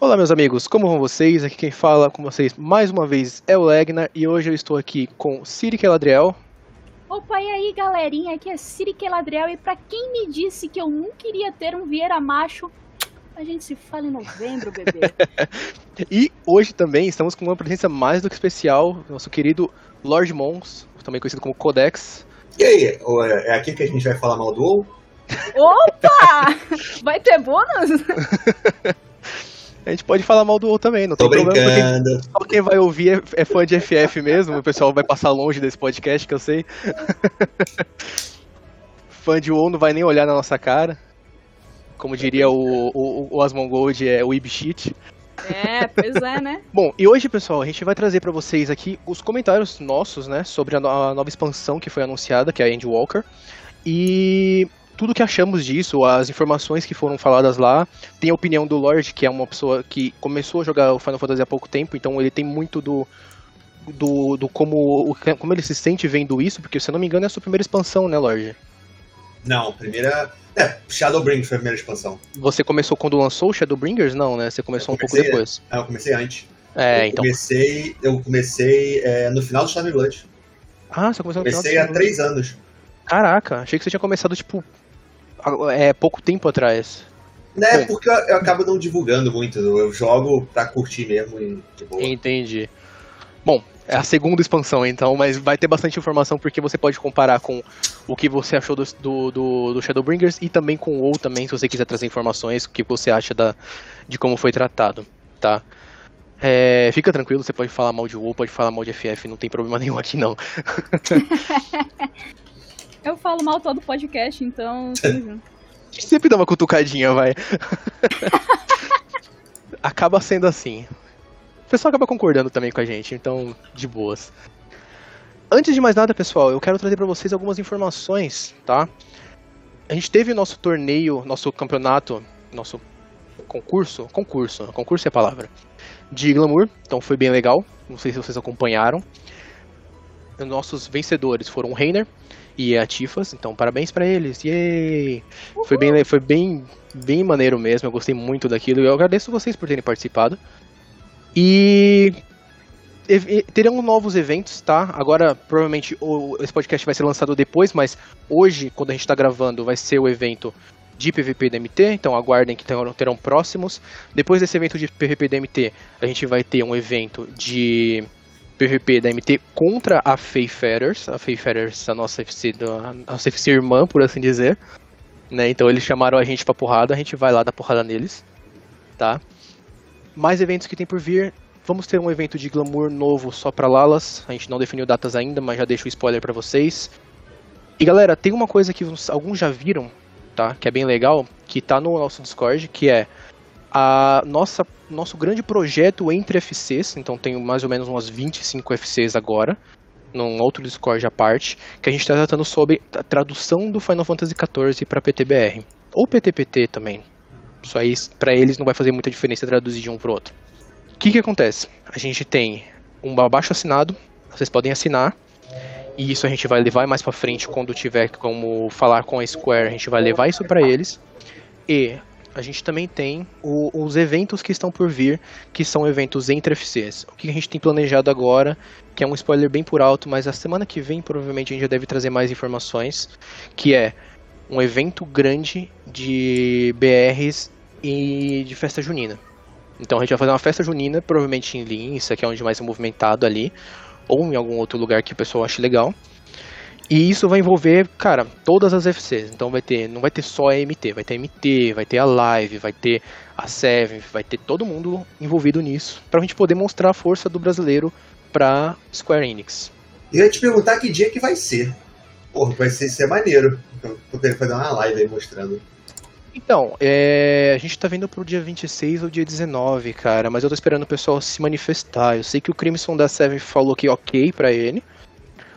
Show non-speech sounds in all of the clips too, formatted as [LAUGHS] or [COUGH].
Olá, meus amigos, como vão vocês? Aqui quem fala com vocês mais uma vez é o Legnar e hoje eu estou aqui com Siri Keladriel. Opa, e aí galerinha, aqui é Siri Keladriel e pra quem me disse que eu não queria ter um Vieira macho, a gente se fala em novembro, bebê. [LAUGHS] e hoje também estamos com uma presença mais do que especial, nosso querido Lord Mons, também conhecido como Codex. E aí, é aqui que a gente vai falar mal do WoW? Opa! Vai ter bônus? [LAUGHS] A gente pode falar mal do WoW também, não Tô tem brincando. problema. Porque só quem vai ouvir é, é fã de FF mesmo, o pessoal vai passar longe desse podcast, que eu sei. [LAUGHS] fã de WoW não vai nem olhar na nossa cara. Como diria o, o, o Asmongold, é o Ibshit. É, pois é, né? [LAUGHS] Bom, e hoje, pessoal, a gente vai trazer para vocês aqui os comentários nossos, né, sobre a, no a nova expansão que foi anunciada, que é a Endwalker. E tudo que achamos disso, as informações que foram faladas lá. Tem a opinião do Lorde, que é uma pessoa que começou a jogar o Final Fantasy há pouco tempo, então ele tem muito do. Do, do como, como ele se sente vendo isso, porque se eu não me engano é a sua primeira expansão, né, Lorde? Não, primeira. É, Shadowbringers foi a primeira expansão. Você começou quando lançou o Shadowbringers? Não, né? Você começou um pouco depois. Ah, eu comecei antes. É, eu então. Comecei, eu comecei é, no final do Stormblood. Ah, você começou no comecei final há três anos. Caraca, achei que você tinha começado, tipo, é, pouco tempo atrás. É, porque eu, eu, acabo não divulgando muito. Eu jogo pra curtir mesmo e de boa. Entendi. Bom, é a segunda expansão, então, mas vai ter bastante informação porque você pode comparar com o que você achou do, do, do, do Shadowbringers e também com o WoW também, se você quiser trazer informações, o que você acha da, de como foi tratado, tá? É, fica tranquilo, você pode falar mal de WoW, pode falar mal de FF, não tem problema nenhum aqui não. [LAUGHS] Eu falo mal todo podcast, então tamo [LAUGHS] junto. Sempre dá uma cutucadinha, vai. [LAUGHS] acaba sendo assim. O pessoal acaba concordando também com a gente, então, de boas. Antes de mais nada, pessoal, eu quero trazer para vocês algumas informações, tá? A gente teve o nosso torneio, nosso campeonato, nosso concurso, concurso, concurso é a palavra, de Glamour, então foi bem legal, não sei se vocês acompanharam. Nossos vencedores foram o Reiner, e a Tifas, então parabéns para eles. Yay! Foi bem, foi bem, bem maneiro mesmo, eu gostei muito daquilo e eu agradeço vocês por terem participado. E terão novos eventos, tá? Agora, provavelmente, o, esse podcast vai ser lançado depois, mas hoje, quando a gente está gravando, vai ser o evento de PVP DMT, então aguardem que terão, terão próximos. Depois desse evento de PVP DMT, a gente vai ter um evento de PVP da MT contra a Fayfarers, a Fayfarers, a nossa FC, a nossa FC irmã, por assim dizer. Né? Então eles chamaram a gente pra porrada, a gente vai lá dar porrada neles, tá? Mais eventos que tem por vir. Vamos ter um evento de glamour novo só pra Lalas. A gente não definiu datas ainda, mas já deixo o spoiler para vocês. E galera, tem uma coisa que alguns já viram, tá? Que é bem legal, que tá no nosso Discord, que é a nossa nosso grande projeto entre FCs, então tem mais ou menos umas 25 FCs agora, num outro Discord à parte, que a gente está tratando sobre a tradução do Final Fantasy XIV para PTBR, ou PTPT também. Isso aí, para eles, não vai fazer muita diferença traduzir de um para outro. O que, que acontece? A gente tem um abaixo assinado, vocês podem assinar, e isso a gente vai levar mais para frente quando tiver como falar com a Square, a gente vai levar isso para eles. E a gente também tem o, os eventos que estão por vir, que são eventos entre FCs. O que a gente tem planejado agora, que é um spoiler bem por alto, mas a semana que vem provavelmente a gente já deve trazer mais informações, que é um evento grande de BRs e de festa junina. Então a gente vai fazer uma festa junina, provavelmente em Lince, que é onde mais é movimentado ali, ou em algum outro lugar que o pessoal ache legal. E isso vai envolver, cara, todas as FCs. Então vai ter, não vai ter só a MT, vai ter MT, vai ter a Live, vai ter a Seven, vai ter todo mundo envolvido nisso, pra gente poder mostrar a força do brasileiro pra Square Enix. Eu ia te perguntar que dia que vai ser. Porra, vai ser, ser maneiro. Eu querendo fazer uma live aí mostrando. Então, é, a gente tá vindo pro dia 26 ou dia 19, cara, mas eu tô esperando o pessoal se manifestar. Eu sei que o Crimson da Seven falou que ok pra ele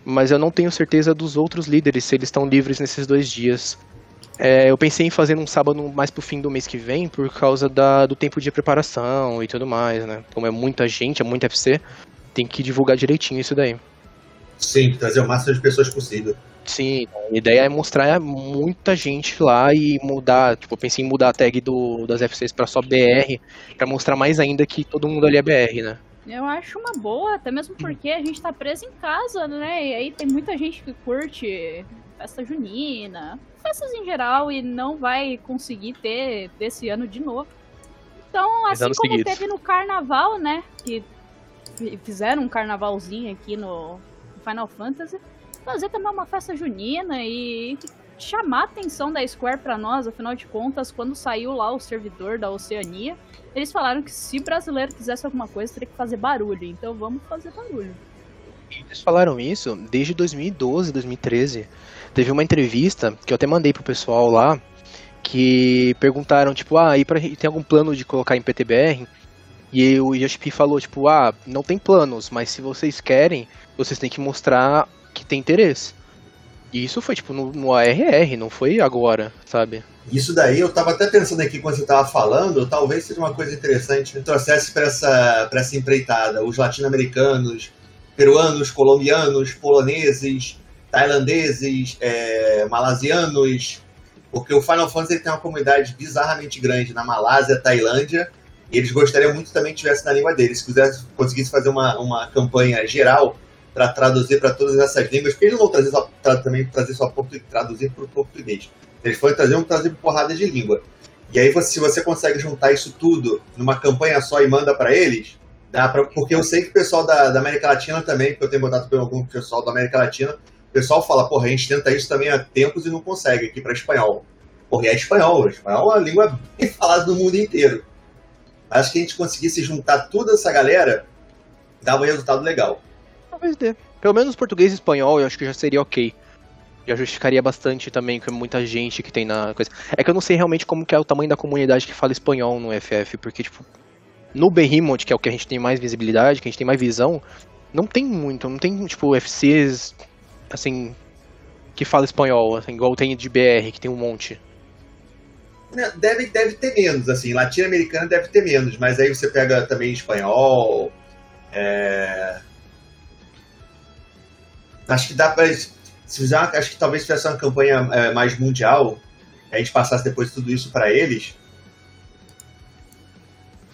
mas eu não tenho certeza dos outros líderes se eles estão livres nesses dois dias. É, eu pensei em fazer um sábado mais pro fim do mês que vem, por causa da, do tempo de preparação e tudo mais, né? Como é muita gente, é muito FC, tem que divulgar direitinho isso daí. Sim, trazer o máximo de pessoas possível. Sim, a ideia é mostrar muita gente lá e mudar, tipo, eu pensei em mudar a tag do, das FCs pra só BR, pra mostrar mais ainda que todo mundo ali é BR, né? Eu acho uma boa, até mesmo porque a gente tá preso em casa, né? E aí tem muita gente que curte festa junina, festas em geral, e não vai conseguir ter desse ano de novo. Então, assim como seguidos. teve no carnaval, né? Que fizeram um carnavalzinho aqui no Final Fantasy, fazer também uma festa junina e chamar a atenção da Square para nós, afinal de contas, quando saiu lá o servidor da Oceania, eles falaram que se brasileiro quisesse alguma coisa, teria que fazer barulho. Então vamos fazer barulho. Eles falaram isso desde 2012, 2013. Teve uma entrevista que eu até mandei pro pessoal lá, que perguntaram, tipo, ah, e pra, tem algum plano de colocar em PTBR? E o Yoshi falou, tipo, ah, não tem planos, mas se vocês querem, vocês têm que mostrar que tem interesse. E isso foi, tipo, no, no ARR, não foi agora, sabe? Isso daí, eu tava até pensando aqui quando você tava falando, talvez seja uma coisa interessante que trouxesse para essa, pra essa empreitada os latino-americanos, peruanos, colombianos, poloneses, tailandeses, é, malasianos, porque o Final Fantasy tem uma comunidade bizarramente grande na Malásia, Tailândia, e eles gostariam muito também que tivesse na língua deles. Se quisesse, conseguisse fazer uma, uma campanha geral para traduzir para todas essas línguas, porque eles não vão trazer só, tra, também trazer só traduzir para o português. Eles foram trazer um trazer porrada de língua. E aí, você, se você consegue juntar isso tudo numa campanha só e manda para eles, dá pra, porque eu sei que o pessoal da, da América Latina também, porque eu tenho contato com algum pessoal da América Latina, o pessoal fala, porra, a gente tenta isso também há tempos e não consegue aqui para espanhol. Porra, é espanhol. Espanhol é uma língua bem [LAUGHS] falada no mundo inteiro. Acho que a gente conseguisse juntar toda essa galera, dava um resultado legal. Talvez dê. Pelo menos português e espanhol eu acho que já seria ok. Já justificaria bastante também com muita gente que tem na coisa. É que eu não sei realmente como que é o tamanho da comunidade que fala espanhol no FF, porque, tipo, no Behemoth, que é o que a gente tem mais visibilidade, que a gente tem mais visão, não tem muito, não tem, tipo, FCs, assim, que fala espanhol, assim, igual tem de BR, que tem um monte. Deve, deve ter menos, assim, latino-americana deve ter menos, mas aí você pega também espanhol, é, Acho que dá para se fizer, acho que talvez tivesse uma campanha é, mais mundial, a gente passasse depois tudo isso para eles.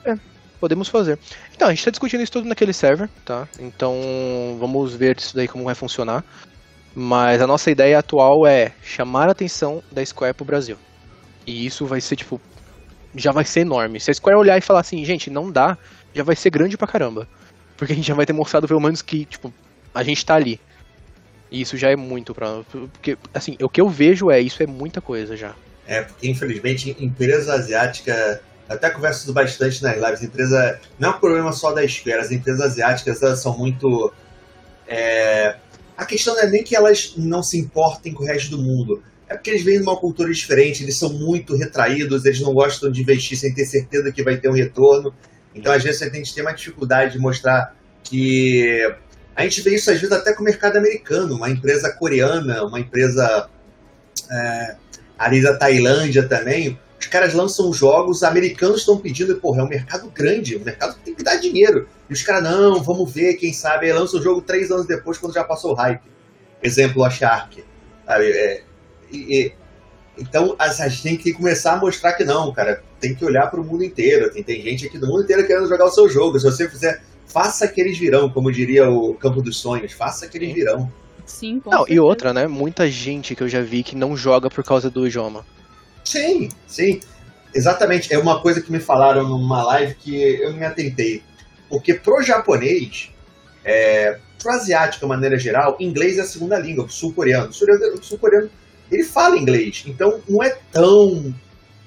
É, podemos fazer. Então, a gente está discutindo isso tudo naquele server, tá? Então, vamos ver isso daí como vai funcionar. Mas a nossa ideia atual é chamar a atenção da Square pro Brasil. E isso vai ser, tipo, já vai ser enorme. Se a Square olhar e falar assim, gente, não dá, já vai ser grande pra caramba. Porque a gente já vai ter mostrado pelo menos que, tipo, a gente tá ali. E isso já é muito pra. Porque, assim, o que eu vejo é isso é muita coisa já. É, porque infelizmente empresa asiática. Até converso bastante nas lives. Empresa. Não é um problema só da esfera. As empresas asiáticas elas são muito. É, a questão não é nem que elas não se importem com o resto do mundo. É porque eles vêm de uma cultura diferente, eles são muito retraídos, eles não gostam de investir sem ter certeza que vai ter um retorno. Então, às vezes, gente tem uma dificuldade de mostrar que a gente vê isso às vezes até com o mercado americano, uma empresa coreana, uma empresa é, ali da Tailândia também. Os caras lançam jogos, americanos estão pedindo, porra, é um mercado grande, um mercado que tem que dar dinheiro. E os caras, não, vamos ver, quem sabe, aí lança o jogo três anos depois, quando já passou o hype. Exemplo, a Shark. Sabe? É, e, e, então, a gente tem que começar a mostrar que não, cara. Tem que olhar para o mundo inteiro. Tem, tem gente aqui do mundo inteiro querendo jogar o seu jogo. Se você fizer faça que eles virão, como diria o Campo dos Sonhos, faça que eles virão. Sim, com não, e outra, né? Muita gente que eu já vi que não joga por causa do idioma. Sim, sim. Exatamente. É uma coisa que me falaram numa live que eu me atentei. Porque pro japonês, é, pro asiático de maneira geral, inglês é a segunda língua, o sul-coreano. O sul-coreano, ele fala inglês. Então não é tão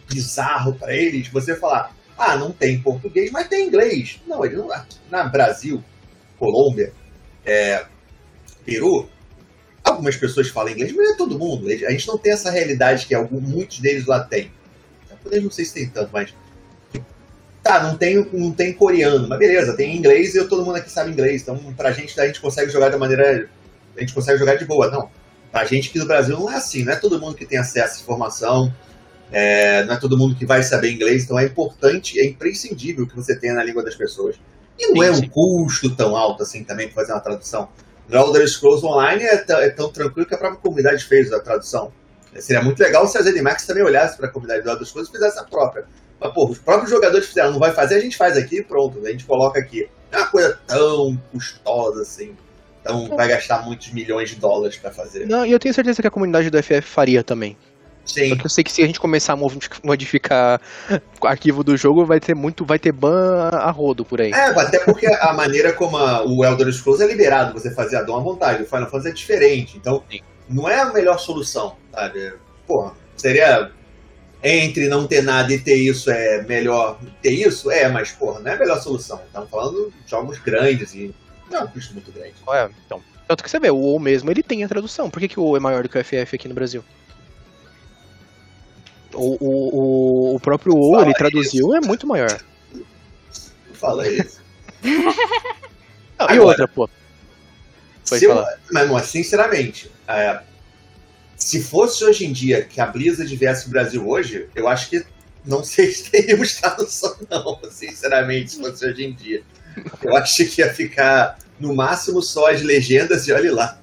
bizarro para eles você falar, ah, não tem português, mas tem inglês. Não, ele não. Na Brasil, Colômbia, é, Peru, algumas pessoas falam inglês, mas não é todo mundo. A gente não tem essa realidade que alguns, muitos deles lá têm. Eu não sei se tem tanto, mas. Tá, não tem, não tem coreano, mas beleza, tem inglês e todo mundo aqui sabe inglês. Então, pra gente, a gente consegue jogar da maneira. A gente consegue jogar de boa. Não. Pra gente aqui no Brasil não é assim, não é todo mundo que tem acesso à informação é, não é todo mundo que vai saber inglês, então é importante, é imprescindível que você tenha na língua das pessoas. E não sim, é um sim. custo tão alto assim também para fazer uma tradução. No Elder Scrolls Online é, é, tão tranquilo que a própria comunidade fez a tradução. Seria muito legal se a ZeniMax também olhasse para a comunidade do Elder Scrolls e fizesse a própria. Mas, pô, os próprios jogadores fizeram, não vai fazer, a gente faz aqui e pronto, a gente coloca aqui. Não é uma coisa tão custosa assim. Então vai gastar muitos milhões de dólares para fazer. Não, e eu tenho certeza que a comunidade do FF faria também. Sim. Só que eu sei que se a gente começar a modificar o [LAUGHS] arquivo do jogo, vai ter muito, vai ter ban a rodo por aí. É, até porque a maneira como a, o Elder Scrolls é liberado você fazer a dom à vontade. O Final Fantasy é diferente. Então, Sim. não é a melhor solução, sabe? Porra, seria entre não ter nada e ter isso é melhor ter isso? É, mas, porra, não é a melhor solução. Estamos falando de jogos grandes e não é um custo muito grande. É, então. Tanto que você vê, o WoW mesmo, ele tem a tradução. Por que, que o WoW é maior do que o FF aqui no Brasil? O, o, o próprio WoW, ele traduziu, isso. é muito maior. Fala isso. [LAUGHS] Não, Agora, e outra, pô? Pode falar. Eu, mas, sinceramente, é, se fosse hoje em dia que a Blizzard viesse o Brasil hoje, eu acho que não sei se teríamos tradução, não, sinceramente, se fosse hoje em dia. Eu acho que ia ficar no máximo só as legendas e olhe lá.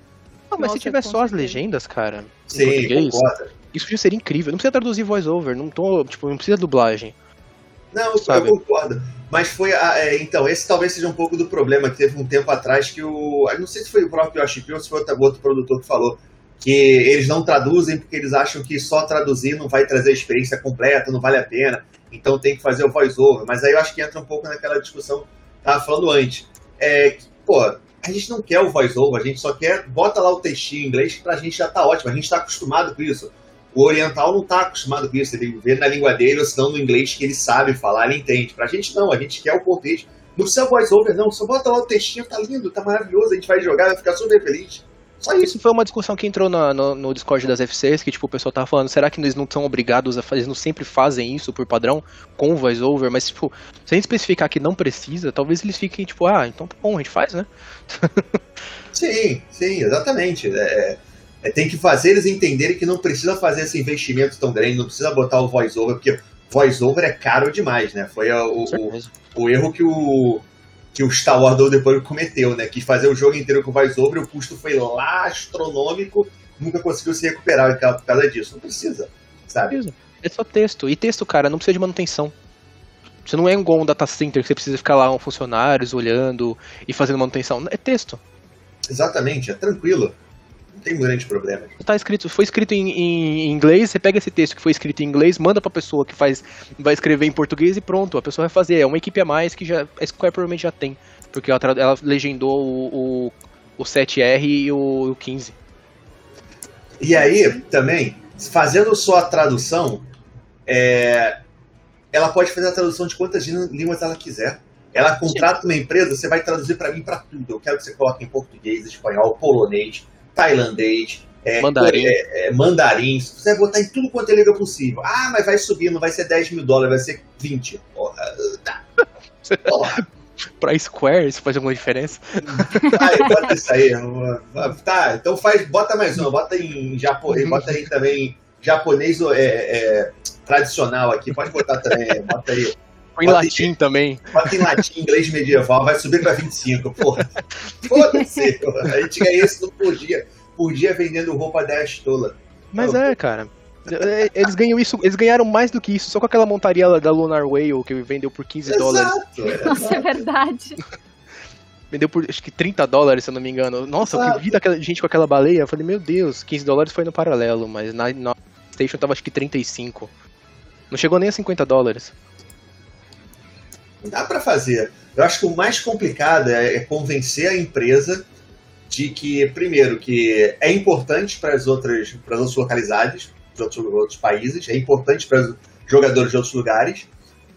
Não, mas Nossa, se tiver só as legendas, cara. Sim, concordo. Isso já seria incrível. Não precisa traduzir voice-over, não, tô, tipo, não precisa dublagem. Não, sabe? eu concordo. Mas foi. A, é, então, esse talvez seja um pouco do problema que teve um tempo atrás que o. Não sei se foi o próprio Yoshi ou se foi outro, outro produtor que falou que eles não traduzem porque eles acham que só traduzir não vai trazer a experiência completa, não vale a pena. Então tem que fazer o voice-over. Mas aí eu acho que entra um pouco naquela discussão que tava falando antes. É que, pô, a gente não quer o voice-over, a gente só quer. Bota lá o textinho em inglês que pra gente já tá ótimo, a gente tá acostumado com isso. O oriental não está acostumado com isso, ele tem que ver na língua dele ou senão no inglês que ele sabe falar, ele entende. Pra gente não, a gente quer o contexto. Não precisa voice over, não, só bota lá o textinho, tá lindo, tá maravilhoso, a gente vai jogar, vai ficar super feliz. Só isso. Isso foi uma discussão que entrou no, no, no, Discord das FCs, que tipo, o pessoal tava falando, será que eles não são obrigados a fazer, eles não sempre fazem isso por padrão com o voice over, mas tipo, se a gente especificar que não precisa, talvez eles fiquem tipo, ah, então tá bom, a gente faz, né? [LAUGHS] sim, sim, exatamente. É, é, tem que fazer eles entenderem que não precisa fazer esse investimento tão grande, não precisa botar o voice-over, porque voice-over é caro demais, né? Foi o, o, o, erro que o, que o Star Wars depois cometeu, né? Quis fazer o jogo inteiro com voice-over, o custo foi lá astronômico, nunca conseguiu se recuperar por causa disso. Não precisa, sabe? É só texto. E texto, cara, não precisa de manutenção. Você não é igual um data center que você precisa ficar lá um funcionários olhando e fazendo manutenção. É texto. Exatamente, é tranquilo tem grande problema. Tá escrito, foi escrito em, em, inglês, você pega esse texto que foi escrito em inglês, manda pra pessoa que faz, vai escrever em português e pronto, a pessoa vai fazer. É uma equipe a mais que já, a Square provavelmente já tem, porque ela, ela legendou o, o, o 7R e o, o 15. E aí, também, fazendo só a tradução, é, ela pode fazer a tradução de quantas línguas ela quiser. Ela contrata uma empresa, você vai traduzir para mim para tudo. Eu quero que você coloque em português, espanhol, polonês, tailandês, é, mandarim. É, é, mandarim. Você vai botar em tudo quanto é língua possível. Ah, mas vai subir, não vai ser 10 mil dólares, vai ser 20. Porra, tá. Porra. [LAUGHS] pra Square, isso faz alguma diferença? Aí, bota isso aí. Tá, então faz, bota mais uma, bota em japonês, bota aí também japonês é, é, tradicional aqui, pode botar também, bota aí. Põe em latim em, também. Bota em latim, inglês medieval, vai subir pra 25, porra. Foda-se, [LAUGHS] a gente ganha isso por dia, por dia vendendo roupa 10 tola. Mas é, cara. É, eles ganham isso, eles ganharam mais do que isso, só com aquela montaria da Lunar Whale que vendeu por 15 Exato, dólares. Nossa, é verdade. [LAUGHS] Vendeu por acho que 30 dólares, se eu não me engano. Nossa, Exato. eu vi daquela gente com aquela baleia, eu falei, meu Deus, 15 dólares foi no paralelo, mas na, na Station tava acho que 35. Não chegou nem a 50 dólares. Dá para fazer. Eu acho que o mais complicado é, é convencer a empresa de que, primeiro, que é importante para as outras, para as outras localidades, de outros, outros países, é importante para os jogadores de outros lugares,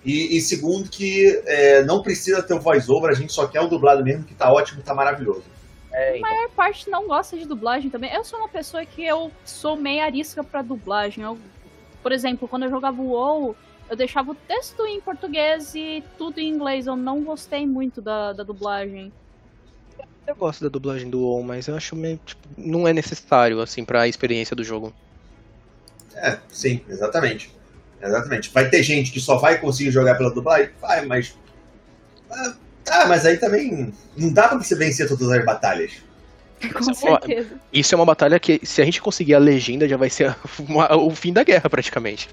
e, e segundo, que é, não precisa ter o voice-over, a gente só quer o dublado mesmo, que tá ótimo, tá maravilhoso. É, então. A maior parte não gosta de dublagem também. Eu sou uma pessoa que eu sou meio arisca pra dublagem. Eu, por exemplo, quando eu jogava o WoW, eu deixava o texto em português e tudo em inglês. Eu não gostei muito da, da dublagem. Eu gosto da dublagem do WoW, mas eu acho meio, tipo, não é necessário, assim, pra experiência do jogo. É, sim, exatamente. Exatamente. Vai ter gente que só vai conseguir jogar pela dublagem? Vai, mas. Ah, mas aí também não dá pra você vencer todas as batalhas. [LAUGHS] Com certeza. Isso é uma batalha que, se a gente conseguir a legenda, já vai ser [LAUGHS] uma- o fim da guerra, praticamente.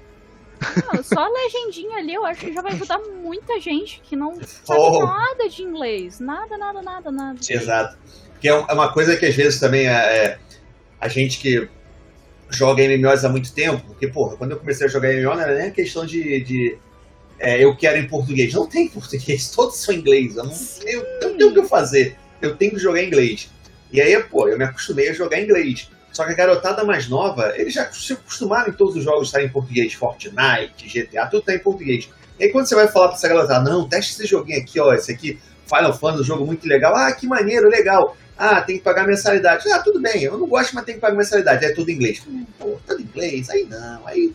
Não, só a legendinha ali eu acho que já vai ajudar muita gente que não sabe Oh. nada de inglês. Nada, nada, nada, nada. Exato. Que é é uma coisa que às vezes também é, é, a gente que joga MMOs há muito tempo, porque, porra, quando eu comecei a jogar MMO não era nem a questão de, de, é, eu quero em português. Não tem [LAUGHS] português, todos são inglês. Eu não, eu, eu não tenho o que fazer. Eu tenho que jogar em inglês. E aí, pô, eu me acostumei a jogar em inglês. Só que a garotada mais nova, eles já se acostumaram em todos os jogos estarem em português. Fortnite, GTA, tudo tá em português. E aí quando você vai falar pra essa garotada, não, teste esse joguinho aqui, ó, esse aqui, Final Fantasy, um jogo muito legal. Ah, que maneiro, legal. Ah, tem que pagar mensalidade. Ah, tudo bem, eu não gosto, mas tem que pagar mensalidade. É tudo em inglês. Hum, Pô, tudo em inglês, aí não, aí.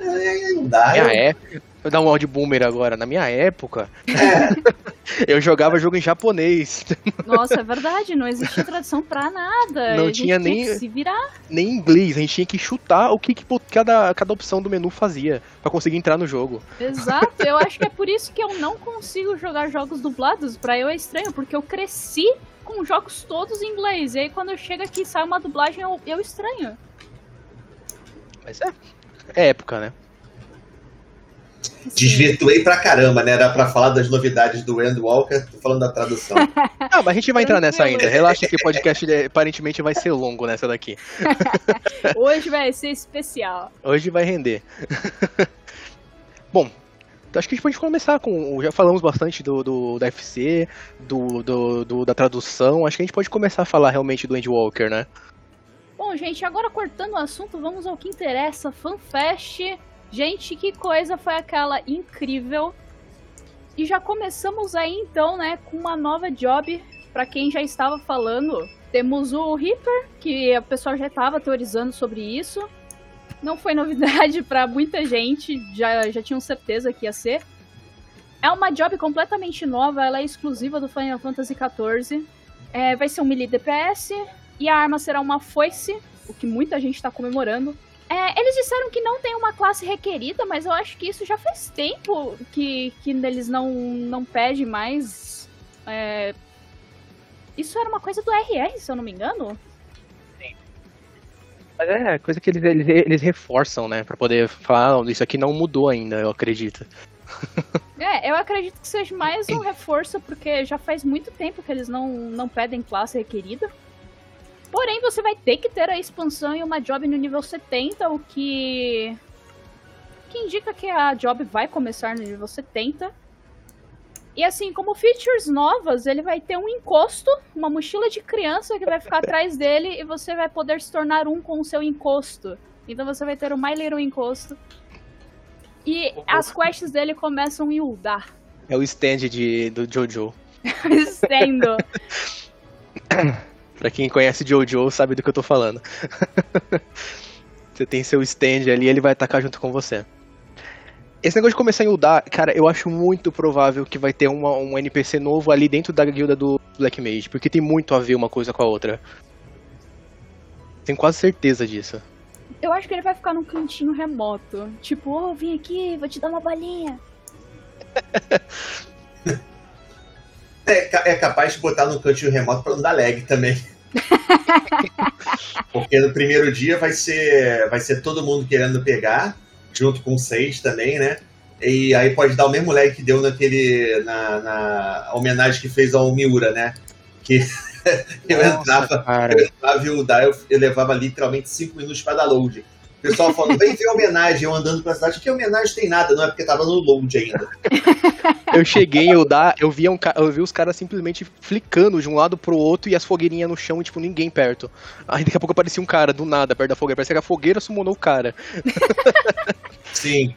Aí, aí não dá. Minha eu- época. Vou dar um áudio boomer agora. Na minha época, É, [LAUGHS] eu jogava jogo em japonês. Nossa, é verdade, não existia tradução pra nada. Não a gente tinha tinha nem- que se virar. Nem em inglês. A gente tinha que chutar o que, que cada, cada opção do menu fazia pra conseguir entrar no jogo. Exato, eu acho que é por isso que eu não consigo jogar jogos dublados. Pra eu é estranho, porque eu cresci com jogos todos em inglês. E aí quando eu chego aqui e sai uma dublagem, eu, eu estranho. Mas é. É época, né? Desvirtuei pra caramba, né? Era pra falar das novidades do Endwalker, tô falando da tradução. [LAUGHS] Ah, mas a gente vai entrar nessa ainda. Relaxa que o podcast ele, aparentemente vai ser longo nessa daqui. [LAUGHS] Hoje vai ser especial. Hoje vai render. [LAUGHS] Bom, então acho que a gente pode começar com. Já falamos bastante do, do da FC, do, do, do- da tradução. Acho que a gente pode começar a falar realmente do Endwalker, né? Bom, gente, agora cortando o assunto, vamos ao que interessa. FanFest. Gente, que coisa foi aquela incrível. E já começamos aí então, né, com uma nova job. Pra quem já estava falando, temos o Reaper, que o pessoal já estava teorizando sobre isso. Não foi novidade pra muita gente, já, já tinham certeza que ia ser. É uma job completamente nova, ela é exclusiva do Final Fantasy XIV. É, vai ser um melee DPS, e a arma será uma foice, o que muita gente está comemorando. É, eles disseram que não tem uma classe requerida, mas eu acho que isso já faz tempo que, que eles não, não pedem mais. É, isso era uma coisa do RR, se eu não me engano. Mas é coisa que eles, eles, eles reforçam, né? Pra poder falar, "Ah, isso aqui não mudou ainda, eu acredito. [LAUGHS] É, eu acredito que seja mais um reforço, porque já faz muito tempo que eles não, não pedem classe requerida. Porém, você vai ter que ter a expansão e uma job no nível 70, o que. que indica que a job vai começar no nível 70. E assim, como features novas, ele vai ter um encosto, uma mochila de criança que vai ficar atrás [LAUGHS] dele e você vai poder se tornar um com o seu encosto. Então você vai ter o My Little Encosto. E as quests dele começam em Uldar. É o stand de, do Jojo. [LAUGHS] Sendo. [LAUGHS] Pra quem conhece Jojo sabe do que eu tô falando. [LAUGHS] você tem seu stand ali, ele vai atacar junto com você. Esse negócio de começar em Uldar, cara, eu acho muito provável que vai ter uma- um NPC novo ali dentro da guilda do Black Mage, porque tem muito a ver uma coisa com a outra. Tenho quase certeza disso. Eu acho que ele vai ficar num cantinho remoto. Tipo, ô, vim aqui, vou te dar uma balinha. [LAUGHS] É, é capaz de botar no cantinho remoto pra não dar lag também. [LAUGHS] Porque no primeiro dia vai ser, vai ser todo mundo querendo pegar, junto com seis também, né? E aí pode dar o mesmo lag que deu naquele. na, na homenagem que fez ao Miura, né? Que [LAUGHS] eu entrava, cara. eu entrava e o eu, eu levava literalmente cinco minutos pra dar load. O pessoal falando, vem ver homenagem, eu andando pra cidade, que homenagem tem nada, não é porque tava no load ainda. Eu cheguei, eu dar, eu via um, eu vi os caras simplesmente flicando de um lado pro outro e as fogueirinhas no chão e tipo ninguém perto. Aí daqui a pouco aparecia um cara do nada perto da fogueira, parece que a fogueira summonou o cara. Sim.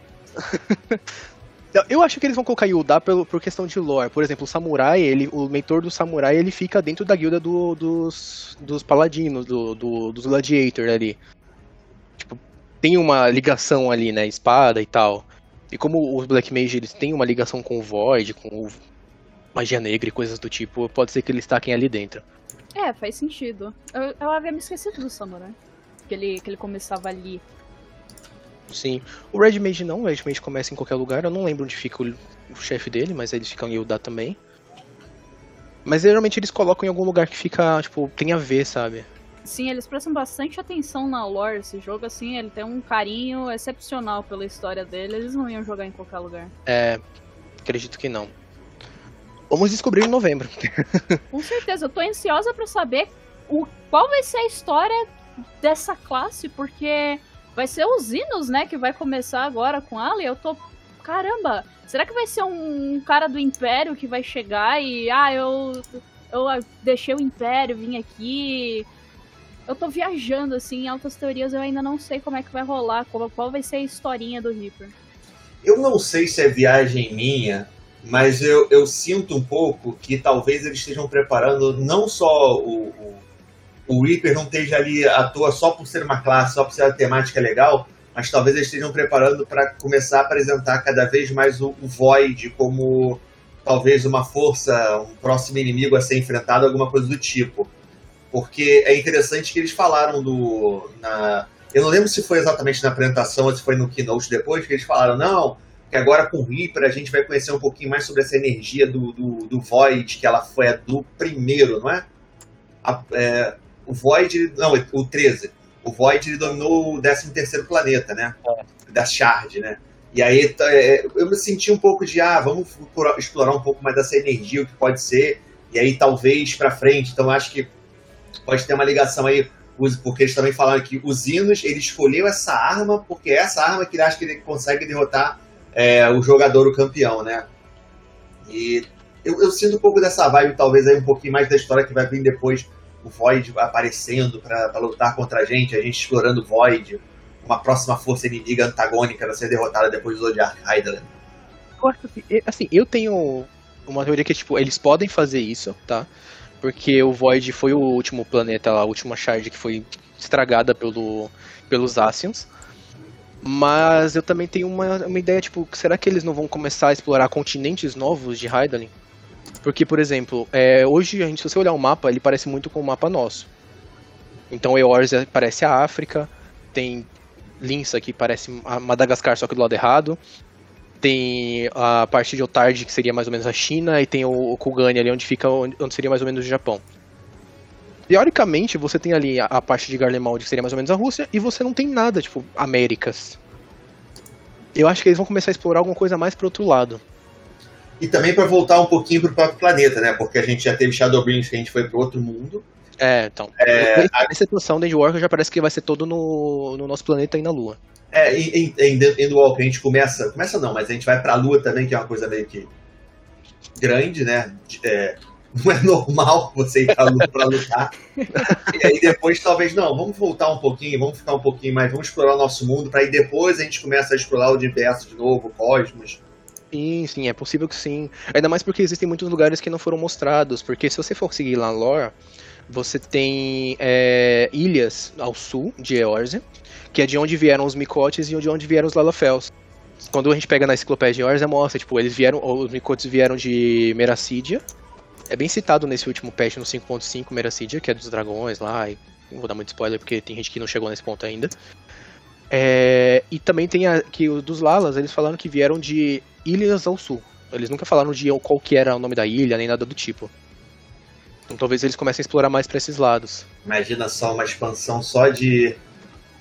Então, Eu acho que eles vão colocar Yuda pelo, por questão de lore. Por exemplo, o samurai, ele, o mentor do samurai, ele fica dentro da guilda do- dos, dos paladinos, do, do- dos gladiator ali. Tem uma ligação ali, né? Espada e tal. E como os Black Mage eles têm uma ligação com o Void, com o magia negra e coisas do tipo, pode ser que eles taquem ali dentro. É, faz sentido. Eu, eu havia me esquecido do Samurai. Que ele, que ele começava ali. Sim. O Red Mage não, o Red Mage começa em qualquer lugar. Eu não lembro onde fica o, o chefe dele, mas eles ficam em Yuda também. Mas geralmente eles colocam em algum lugar que fica, tipo, tem a ver, sabe? Sim, eles prestam bastante atenção na lore. Esse jogo, assim, ele tem um carinho excepcional pela história dele. Eles não iam jogar em qualquer lugar. É. Acredito que não. Vamos descobrir em novembro. [LAUGHS] Com certeza, eu tô ansiosa para saber o, qual vai ser a história dessa classe, porque vai ser os Inos, né, que vai começar agora com Ali. Eu tô. Caramba! Será que vai ser um, um cara do Império que vai chegar e. Ah, eu. Eu deixei o Império, vim aqui. Eu tô viajando, assim, em altas teorias, eu ainda não sei como é que vai rolar, qual, vai ser a historinha do Reaper. Eu não sei se é viagem minha, mas eu, eu sinto um pouco que talvez eles estejam preparando não só o, o, o Reaper não esteja ali à toa só por ser uma classe, só por ser uma temática legal, mas talvez eles estejam preparando para começar a apresentar cada vez mais o, o Void como talvez uma força, um próximo inimigo a ser enfrentado, alguma coisa do tipo. Porque é interessante que eles falaram do. Na, eu não lembro se foi exatamente na apresentação ou se foi no keynote depois, que eles falaram, não, que agora com o Reaper a gente vai conhecer um pouquinho mais sobre essa energia do, do, do Void, que ela foi a do primeiro, não é? A, é o Void, não, o 13. O Void ele dominou o 13 terceiro planeta, né? É. Da Shard, né? E aí é, eu me senti um pouco de, ah, vamos explorar um pouco mais dessa energia, o que pode ser, e aí talvez para frente. Então acho que pode ter uma ligação aí, porque eles também falaram que os Inos, ele escolheu essa arma porque é essa arma que ele acha que ele consegue derrotar é, o jogador, o campeão, né? E eu, eu, sinto um pouco dessa vibe, talvez aí um pouquinho mais da história que vai vir depois, o Void aparecendo para lutar contra a gente, a gente explorando o Void, uma próxima força inimiga antagônica a ser derrotada depois do Zodiac Hydrant. Assim, eu tenho uma teoria que, tipo, eles podem fazer isso, tá? Porque o Void foi o último planeta, a última shard que foi estragada pelo, pelos Asians. Mas eu também tenho uma, uma ideia, tipo, será que eles não vão começar a explorar continentes novos de Hydaelyn? Porque, por exemplo, é, hoje, a gente, se você olhar o mapa, ele parece muito com o mapa nosso. Então, Eorzea parece a África, tem Linça que parece Madagascar, só que do lado errado. Tem a parte de Otard, que seria mais ou menos a China, e tem o, Kugani ali, onde fica onde, seria mais ou menos o Japão. Teoricamente, você tem ali a, a parte de Garlemald, que seria mais ou menos a Rússia, e você não tem nada, tipo, Américas. Eu acho que eles vão começar a explorar alguma coisa mais pro outro lado. E também para voltar um pouquinho pro próprio planeta, né? Porque a gente já teve Shadowbringers que a gente foi pro outro mundo. É, então. É, a... Situação de Endwalker já parece que vai ser todo no, no nosso planeta e na Lua. É, em, em, em Endwalker a gente começa. Começa não, mas a gente vai pra Lua também, que é uma coisa meio que grande, né? É, não é [LAUGHS] normal você ir pra, pra lutar. [LAUGHS] e aí depois talvez, não, vamos voltar um pouquinho, vamos ficar um pouquinho mais, vamos explorar o nosso mundo, para aí depois a gente começa a explorar o universo de novo, o cosmos. Sim, sim, é possível que sim. Ainda mais porque existem muitos lugares que não foram mostrados. Porque se você for seguir lá lore, você tem é, ilhas ao sul de Eorzea, que é de onde vieram os Micotes e de onde vieram os Lalafels. Quando a gente pega na enciclopédia de Eorzea, mostra, tipo, eles vieram, os Micotes vieram de Meracídia, é bem citado nesse último patch no 5.5 Meracidia, que é dos dragões lá, e não vou dar muito spoiler porque tem gente que não chegou nesse ponto ainda. É, e também tem a, que os dos Lalas, eles falaram que vieram de ilhas ao sul. Eles nunca falaram de qual que era o nome da ilha, nem nada do tipo. Então talvez eles comecem a explorar mais para esses lados. Imagina só uma expansão só de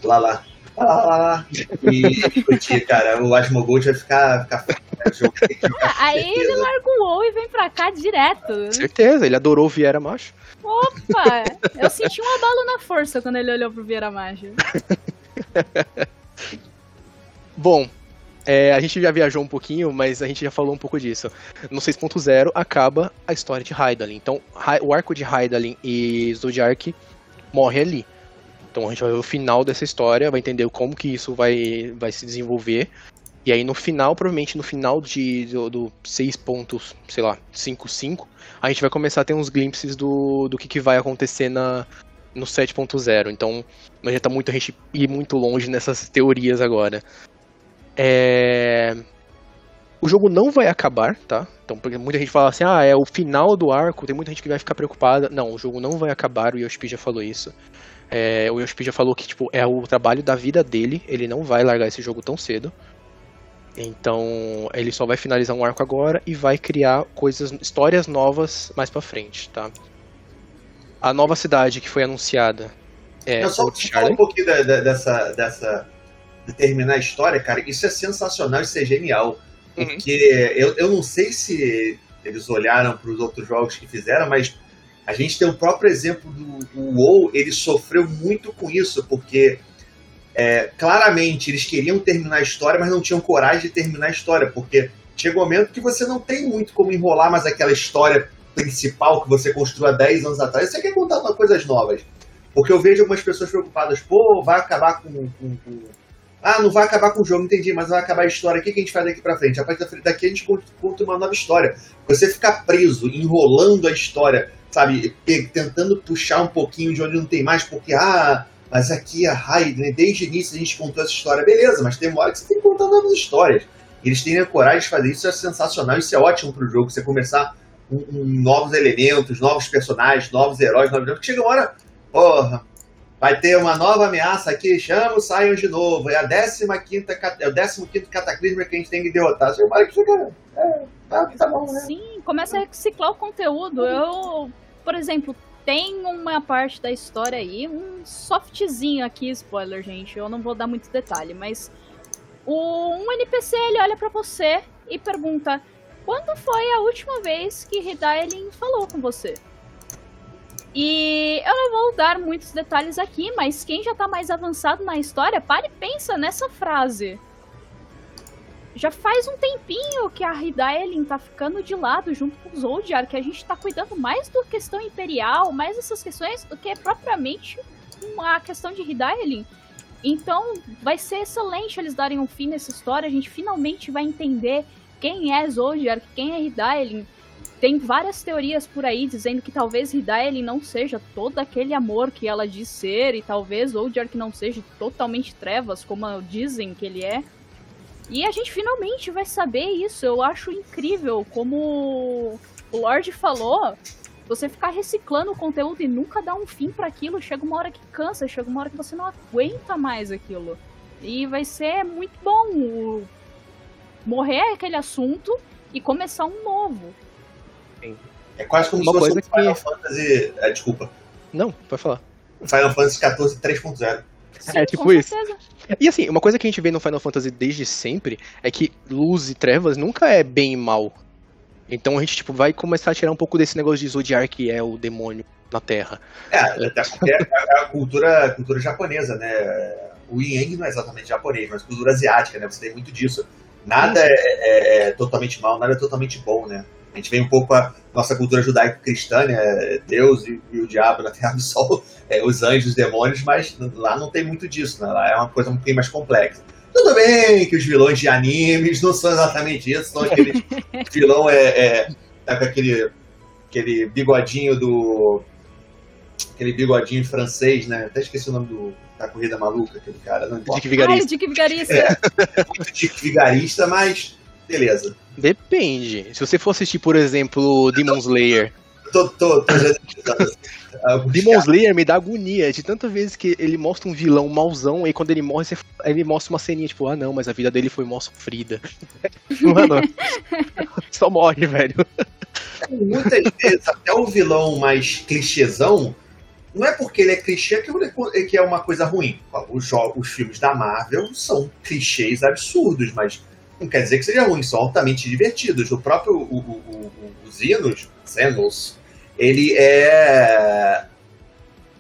Lala. Lala. E curtir, cara. O Asmogold vai ficar, ficar Aí ele larga o WoW e vem pra cá direto. Certeza, ele adorou o Viera Macho. Opa! Eu senti um abalo na força quando ele olhou pro Viera Macho. [LAUGHS] Bom, é, a gente já viajou um pouquinho, mas a gente já falou um pouco disso. No 6.0 acaba a história de Hydaelyn. Então, o arco de Hydaelyn e Zodiac morre ali. Então a gente vai ver o final dessa história, vai entender como que isso vai, vai se desenvolver. E aí no final, provavelmente no final de, do, do 6 pontos, sei lá, 5, 5, a gente vai começar a ter uns glimpses do, do que, que vai acontecer na, no 7.0. Então não adianta muito a gente ir muito longe nessas teorias agora. É... O jogo não vai acabar, tá? Então, porque muita gente fala assim, ah, é o final do arco, tem muita gente que vai ficar preocupada. Não, o jogo não vai acabar, o Yoshi já falou isso. É, o Yoshi já falou que, tipo, é o trabalho da vida dele, ele não vai largar esse jogo tão cedo. Então ele só vai finalizar um arco agora e vai criar coisas, histórias novas mais pra frente, tá? A nova cidade que foi anunciada é Eu só Charlie. um pouquinho da- da- dessa, dessa. De terminar a história, cara. Isso é sensacional, isso é genial. Uhum. Porque eu, eu não sei se eles olharam para os outros jogos que fizeram, mas a gente tem o próprio exemplo do o WoW, ele sofreu muito com isso, porque é, claramente eles queriam terminar a história, mas não tinham coragem de terminar a história, porque chega um momento que você não tem muito como enrolar mais aquela história principal que você construiu há 10 anos atrás. Você quer contar coisas novas. Porque eu vejo algumas pessoas preocupadas, pô, vai acabar com, com- com- Ah, não vai acabar com o jogo, entendi, mas vai acabar a história. O que a gente faz daqui pra frente? A partir daqui a gente conta uma nova história. Você ficar preso, enrolando a história, sabe, tentando puxar um pouquinho de onde não tem mais, porque, ah, mas aqui a Raid, né, desde o início a gente contou essa história. Beleza, mas tem uma hora que você tem que contar novas histórias. Eles têm a coragem de fazer isso, é sensacional, isso é ótimo pro jogo, você começar com, com novos elementos, novos personagens, novos heróis, novos chega uma hora, porra, vai ter uma nova ameaça aqui, chama o Sion de novo, é a 15 cat- é o 15 cataclisma que a gente tem que derrotar. Chega uma hora que fica, é, tá, tá bom, né? Sim, começa a reciclar o conteúdo. Eu, por exemplo, tem uma parte da história aí, um softzinho aqui, spoiler, gente. Eu não vou dar muito detalhe, mas o, um NPC ele olha pra você e pergunta: quando foi a última vez que Hidaelin falou com você? E eu não vou dar muitos detalhes aqui, mas quem já tá mais avançado na história, pare e pensa nessa frase. Já faz um tempinho que a Hidaelin tá ficando de lado junto com os Zodiar, que a gente tá cuidando mais da questão imperial, mais dessas questões, do que propriamente uma questão de Hidaelin. Então, vai ser excelente eles darem um fim nessa história, a gente finalmente vai entender quem é Zodiar, quem é Hidaelin. Tem várias teorias por aí dizendo que talvez Hidaelin não seja todo aquele amor que ela diz ser, e talvez Zodiar que não seja totalmente trevas, como dizem que ele é. E a gente finalmente vai saber isso. Eu acho incrível como o Lorde falou. Você ficar reciclando o conteúdo e nunca dar um fim para aquilo, chega uma hora que cansa, chega uma hora que você não aguenta mais aquilo. E vai ser muito bom morrer aquele assunto e começar um novo. É quase como Uma se fosse coisa um Final que- Fantasy. é, desculpa. Não, pode falar. Final Fantasy XIV 3.0. Sim, É, tipo com isso. E assim, uma coisa que a gente vê no Final Fantasy desde sempre é que luz e trevas nunca é bem e mal. Então a gente tipo, vai começar a tirar um pouco desse negócio de Zodiar que é o demônio na Terra. É, até porque é a, a cultura, a cultura japonesa, né? O Yin Yang não é exatamente japonês, mas cultura asiática, né? Você tem muito disso. Nada é, é- é totalmente mal, nada é totalmente bom, né? A gente vem um pouco a nossa cultura judaico-cristã, né? Deus e, e o diabo na Terra do Sol, [LAUGHS] é, os anjos, os demônios, mas lá não tem muito disso, né? Lá é uma coisa um pouquinho mais complexa. Tudo bem que os vilões de animes não são exatamente isso, são aqueles [LAUGHS] vilão é, é tá com aquele aquele bigodinho do aquele bigodinho francês, né? Até esqueci o nome do da corrida maluca, aquele cara, não importa. Dick Ai, o Vigarista. Dick Vigarista. É. Muito Dick vigarista, mas beleza. Depende. Se você for assistir, por exemplo, Demon Slayer. Tô, tô, tô [LAUGHS] Demon Slayer me dá agonia de tantas vezes que ele mostra um vilão mauzão e quando ele morre, você- ele mostra uma ceninha tipo, ah não, mas a vida dele foi mó sofrida. [LAUGHS] Mano, só morre, velho. muitas vezes até o vilão mais clichêzão não é porque ele é clichê que ele- que é uma coisa ruim. Os, jogos, os filmes da Marvel são clichês absurdos, mas não quer dizer que seja ruim, são altamente divertidos. O próprio o, o, o, o Xenos, Xenos, ele é.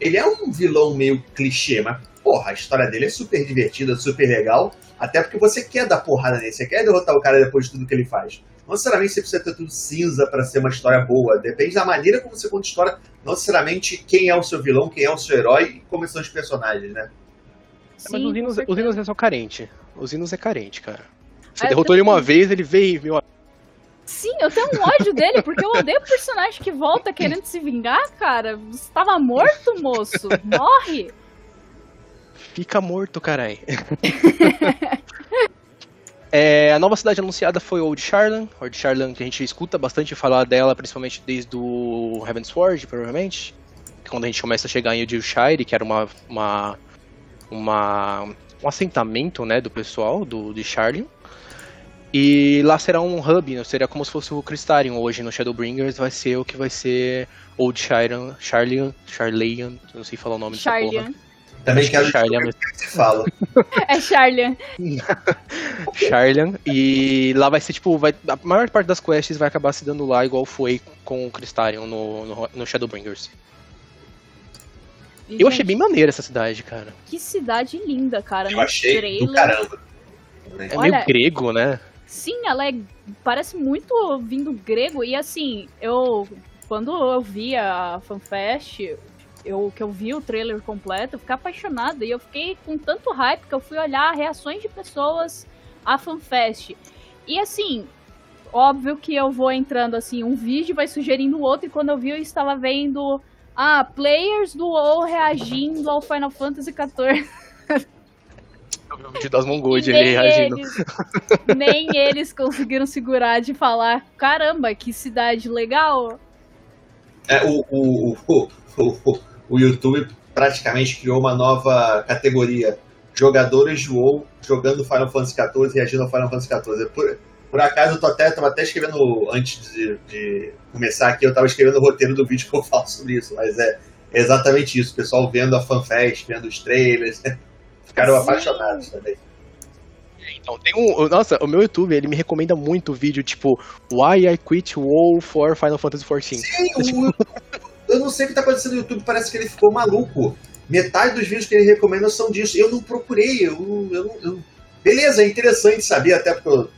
Ele é um vilão meio clichê, mas porra, a história dele é super divertida, super legal. Até porque você quer dar porrada nele, você quer derrotar o cara depois de tudo que ele faz. Não necessariamente você precisa ter tudo cinza para ser uma história boa. Depende da maneira como você conta a história, não necessariamente quem é o seu vilão, quem é o seu herói e como são os personagens, né? mas Sim, o Zinus, com o Zinus certeza. é só carente. O Zinus é carente, cara. Você Ah, derrotou ele uma vez, ele veio, meu. Sim, eu tenho um ódio dele, porque eu odeio o personagem que volta querendo se vingar, cara. Você estava morto, moço. Morre. Fica morto, carai. [LAUGHS] É, a nova cidade anunciada foi Old Charlan. Old Charlan, que a gente escuta bastante falar dela, principalmente desde o Heavensward, provavelmente. Quando a gente começa a chegar em Udilshire, que era uma, uma, uma- um assentamento né, do pessoal do, de Charlan. E lá será um hub, né? seria como se fosse o Crystarium hoje no Shadowbringers, vai ser o que vai ser Old Charlian, Charlian, Charlian, não sei falar o nome dessa porra. Charlian. Também Acho que é Charlian o que se fala. [LAUGHS] É Charlian. [LAUGHS] Charlian, e lá vai ser tipo, vai, a maior parte das quests vai acabar se dando lá, igual foi com o Crystarium no, no, no Shadowbringers. E, Eu achei bem maneira essa cidade, cara. Que cidade linda, cara. Eu no achei do trailer. caramba. É Olha- meio grego, né? Sim, ela é, parece muito vindo grego. E assim, eu. Quando eu vi a FanFest, eu, que eu vi o trailer completo, eu fiquei apaixonada. E eu fiquei com tanto hype que eu fui olhar reações de pessoas à FanFest. E assim, óbvio que eu vou entrando assim, um vídeo vai sugerindo o outro. E quando eu vi, eu estava vendo. Ah, players do WoW reagindo ao Final Fantasy XIV. [LAUGHS] Eu vi o vídeo das Mongold nem ali reagindo. eles, nem eles conseguiram segurar de falar, caramba, que cidade legal. É, o, o, o, o, o YouTube praticamente criou uma nova categoria. Jogadores de WoW jogando Final Fantasy XIV e reagindo ao Final Fantasy XIV. Por, por acaso, eu tô até, tava até escrevendo, antes de, de começar aqui, eu tava escrevendo o roteiro do vídeo [LAUGHS] que eu falo sobre isso, mas é exatamente isso. O pessoal vendo a fanfest, vendo os trailers, né? Ficaram Sim. apaixonados também. Então, tem um. Nossa, o meu YouTube, ele me recomenda muito vídeo tipo Why I Quit WoW for Final Fantasy XIV. Sim, o, eu não sei o que tá acontecendo no YouTube, parece que ele ficou maluco. Metade dos vídeos que ele recomenda são disso. Eu não procurei, eu, não- eu, eu- Beleza, é interessante saber, até porque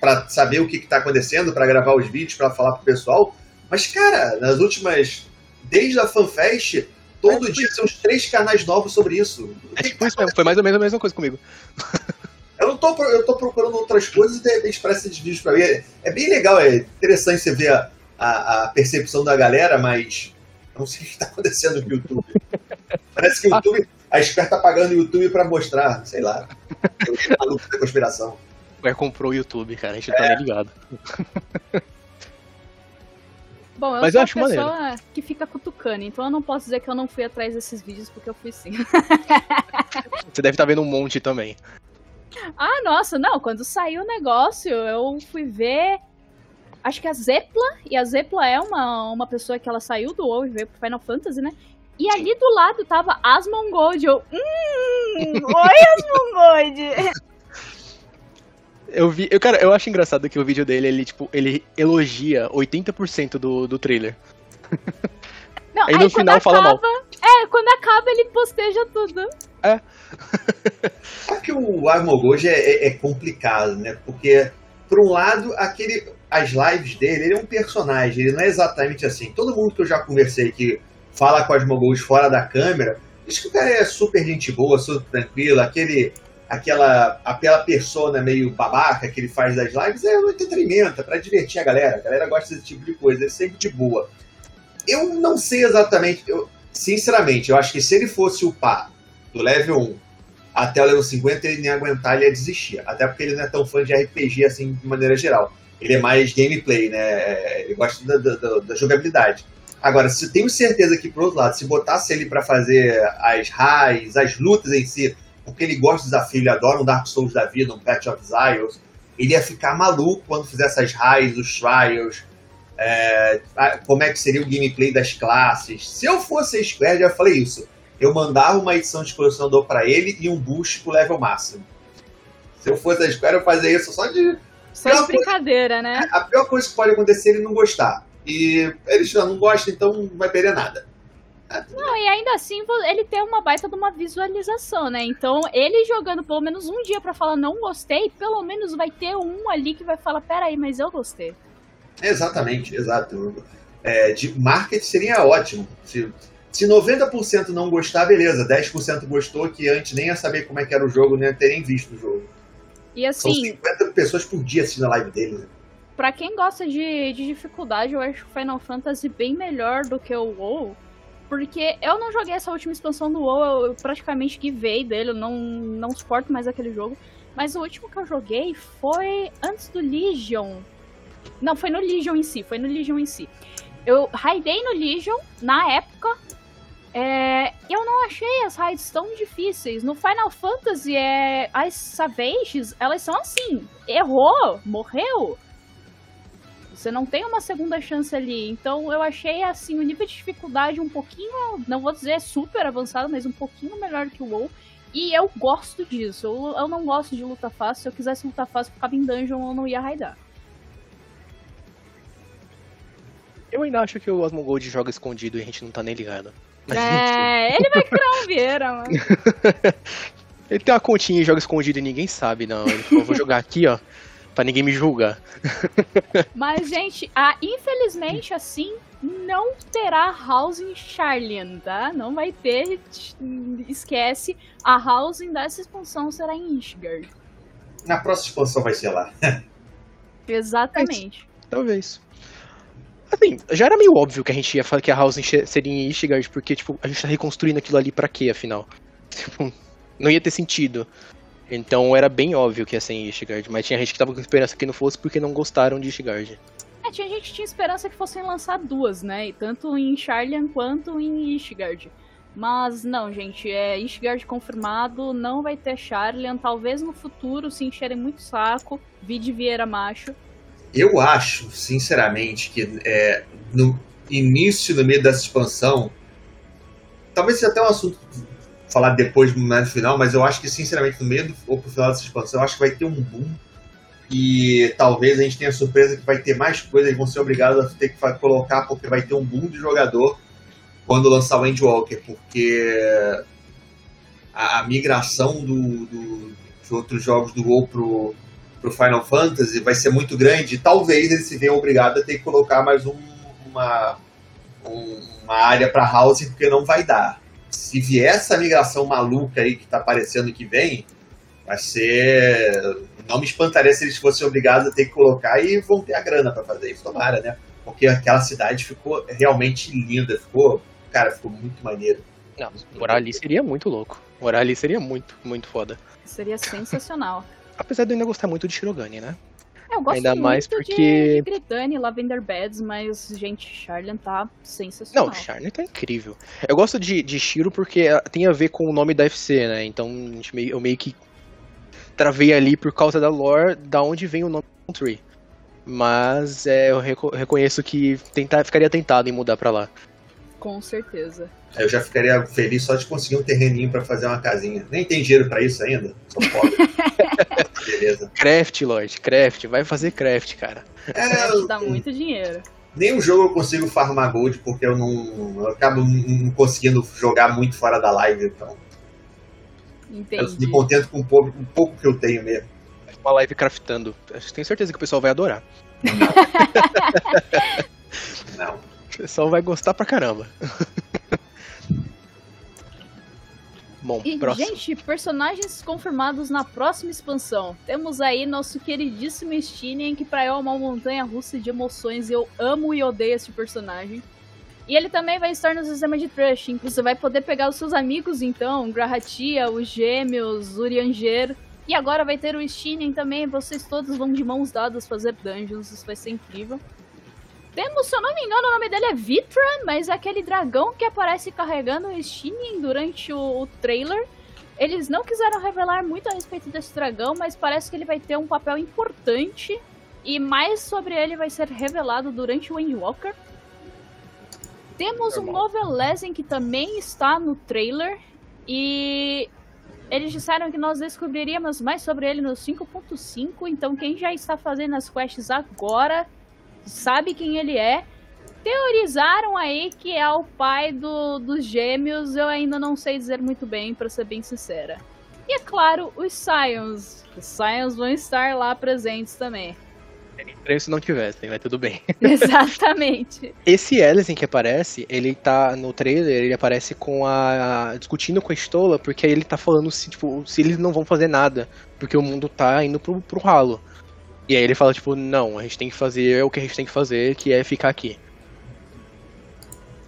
para saber o que, que tá acontecendo, para gravar os vídeos, para falar pro pessoal. Mas, cara, nas últimas. Desde a FanFest, todo dia são uns três canais novos sobre isso. É tipo isso mesmo, foi mais ou menos a mesma coisa comigo. Eu não tô, eu tô procurando outras coisas e de repente parece esses vídeos pra mim. É, é bem legal, é interessante você ver a, a, a percepção da galera, mas eu não sei o que tá acontecendo no YouTube. Parece que o YouTube. A Square tá pagando o YouTube pra mostrar, sei lá. Eu sou maluco da conspiração. O Square comprou o YouTube, cara, a gente tá nem ligado. Bom, eu Mas sou eu acho pessoa que fica cutucando, então eu não posso dizer que eu não fui atrás desses vídeos, porque eu fui sim. [LAUGHS] Você deve estar vendo um monte também. ah, nossa, não, quando saiu o negócio, eu fui ver. Acho que a Zepla, e a Zepla é uma, uma pessoa que ela saiu do WoW e veio pro Final Fantasy, né? E ali do lado tava Asmongold. Eu, hum, [LAUGHS] oi Asmongold! Eu vi. Eu, cara, eu acho engraçado que o vídeo dele, ele, tipo, ele elogia 80% do, do trailer. [LAUGHS] Não, Aí no quando final fala acaba, É, quando acaba ele posteja tudo. [LAUGHS] Só que o Armogold é, é, é complicado, né? Porque, por um lado, aquele, as lives dele, ele é um personagem, ele não é exatamente assim. Todo mundo que eu já conversei que fala com o fora da câmera, diz que o cara é super gente boa, super tranquilo, aquele, aquela, aquela persona meio babaca que ele faz das lives é um entretenimento, é pra divertir a galera. A galera gosta desse tipo de coisa, é sempre de boa. Eu não sei exatamente, eu, sinceramente, eu acho que se ele fosse pá do level 1 até o level 50 ele nem aguentar, ele ia desistir. Até porque ele não é tão fã de RPG assim de maneira geral. Ele é mais gameplay, né? É, Ele gosta da, da- da- da jogabilidade. Agora, se tenho certeza que, por outro lado, se botasse ele pra fazer as raids, as lutas em si, porque ele gosta do desafio, ele adora um Dark Souls da vida, um Path of Ziles, ele ia ficar maluco quando fizesse as raids, os trials, é, como é que seria o gameplay das classes. Se eu fosse a Square, já falei isso. Eu mandava uma edição de colecionador pra ele e um boost pro level máximo. Se eu fosse a Square, eu fazia isso só de. Só de brincadeira, né? A pior coisa que pode acontecer é ele não gostar. E ele já não gosta, então não vai perder nada. Não, e ainda assim ele tem uma baita de uma visualização, né? Então, ele jogando pelo menos um dia pra falar não gostei, pelo menos vai ter um ali que vai falar, peraí, mas eu gostei. Exatamente, exato. É, de marketing seria ótimo. Se, se 90% não gostar, beleza. 10% gostou, que antes nem ia saber como é que era o jogo, nem ia ter nem visto o jogo. E São assim, 50 pessoas por dia assistindo a live dele. Né? pra quem gosta de, de dificuldade, eu acho o Final Fantasy bem melhor do que o WoW. Porque eu não joguei essa última expansão do WoW, eu, praticamente givei dele, eu não, não suporto mais aquele jogo. Mas o último que eu joguei foi antes do Legion. Não, foi no Legion em si, foi no Legion em si. Eu raidei no Legion na época É, eu não achei as raids tão difíceis. No Final Fantasy, é, as Savages, elas são assim: errou, morreu. Você não tem uma segunda chance ali. Então eu achei assim o nível de dificuldade um pouquinho, não vou dizer super avançado, mas um pouquinho melhor que o WoW. E eu gosto disso. Eu, eu não gosto de luta fácil. Se eu quisesse luta fácil, eu ficava em dungeon ou não ia raidar. Eu ainda acho que o Osmongold joga escondido e a gente não tá nem ligado. Mas, é, ele vai criar um Vieira, [LAUGHS] mano. ele tem uma continha e joga escondido e ninguém sabe, não. Ele falou, vou jogar aqui, ó, pra ninguém me julgar. [LAUGHS] Mas, gente, ah, infelizmente, assim, não terá Housing Charlian, tá? Não vai ter, esquece, a Housing dessa expansão será em Ishgard. Na próxima expansão vai ser lá. [LAUGHS] Exatamente. Talvez. Assim, já era meio óbvio que a gente ia falar que a Housing seria em Ishgard, porque, tipo, a gente tá reconstruindo aquilo ali pra quê, afinal? [LAUGHS] Tipo, não ia ter sentido. Então era bem óbvio que ia ser em Ishgard, mas tinha gente que tava com esperança que não fosse porque não gostaram de Ishgard. É, tinha gente que tinha esperança que fossem lançar duas, né? E tanto em Charlian quanto em Ishgard. Mas não, gente, é Ishgard confirmado, não vai ter Charlian, talvez no futuro se encherem muito saco, vide Vieira Macho. Eu acho, sinceramente, que é, no início, no meio dessa expansão, talvez seja até um assunto falar depois no final, mas eu acho que, sinceramente, no meio do, ou pro final dessa expansão, eu acho que vai ter um boom. E talvez a gente tenha surpresa que vai ter mais coisas, vão ser obrigados a ter que colocar, porque vai ter um boom de jogador quando lançar o Endwalker, porque a, migração do, do, de outros jogos do WoW pro, pro Final Fantasy vai ser muito grande, talvez ele se venha obrigado a ter que colocar mais um, uma, um, uma área para house, porque não vai dar. Se vier essa migração maluca aí que tá aparecendo que vem, vai ser. Não me espantaria se eles fossem obrigados a ter que colocar e vão ter a grana para fazer isso, tomara, né? Porque aquela cidade ficou realmente linda, ficou. Cara, ficou muito maneiro. Não, morar ali seria muito louco. Morar ali seria muito, muito foda. Seria sensacional. Apesar de eu ainda gostar muito de Shirogane, né? Eu gosto Ainda muito mais porque- de Gridani e Lavender Beds, mas, gente, Charlian tá sensacional. Não, Charlie tá incrível. Eu gosto de, de Shiro porque ah, tem a ver com o nome da FC, né? Então a gente meio- eu meio que travei ali por causa da lore da onde vem o nome do Tree. Mas é, eu reco- reconheço que tentar, ficaria tentado em mudar pra lá. Com certeza. Eu já ficaria feliz só de conseguir um terreninho para fazer uma casinha. Nem tem dinheiro para isso ainda, sou pobre. [LAUGHS] Beleza. Craft, Lord, craft, vai fazer craft, cara. É, Dá muito dinheiro. nenhum jogo eu consigo farmar gold porque eu não. Eu acabo não conseguindo jogar muito fora da live, então. Eu Entendi. me contento com um pouco, um pouco que eu tenho mesmo. Uma live craftando. Eu tenho certeza que o pessoal vai adorar. Não. [LAUGHS] O pessoal vai gostar pra caramba. Bom, E, próximo. gente, personagens confirmados na próxima expansão. Temos aí nosso queridíssimo Stinian, que pra eu é uma montanha russa de emoções. Eu amo e odeio esse personagem. E ele também vai estar no sistema de Trust. Você vai poder pegar os seus amigos, então, Grahatia, os Gêmeos, Urianger. E agora vai ter o Stinian também. Vocês todos vão de mãos dadas fazer dungeons. Isso vai ser incrível. Temos, se eu não me engano, o nome dele é Vitra, mas é aquele dragão que aparece carregando o Stinian durante o, o trailer. Eles não quiseram revelar muito a respeito desse dragão, mas parece que ele vai ter um papel importante. E mais sobre ele vai ser revelado durante o Endwalker. Temos um novo Elezen que também está no trailer. E eles disseram que nós descobriríamos mais sobre ele no 5.5. Então quem já está fazendo as quests agora sabe quem ele é. Teorizaram aí que é o pai do, dos gêmeos, eu ainda não sei dizer muito bem, pra ser bem sincera. E é claro, os Scions. Os Scions vão estar lá presentes também. Seria estranho se não tivessem, mas tudo bem. [LAUGHS] [LAUGHS] Exatamente. Esse Ellison que aparece, ele tá no trailer, ele aparece com a. discutindo com a Stola, porque aí ele tá falando se, tipo, se eles não vão fazer nada, porque o mundo tá indo pro, pro ralo. E aí ele fala, tipo, não, a gente tem que fazer o que a gente tem que fazer, que é ficar aqui.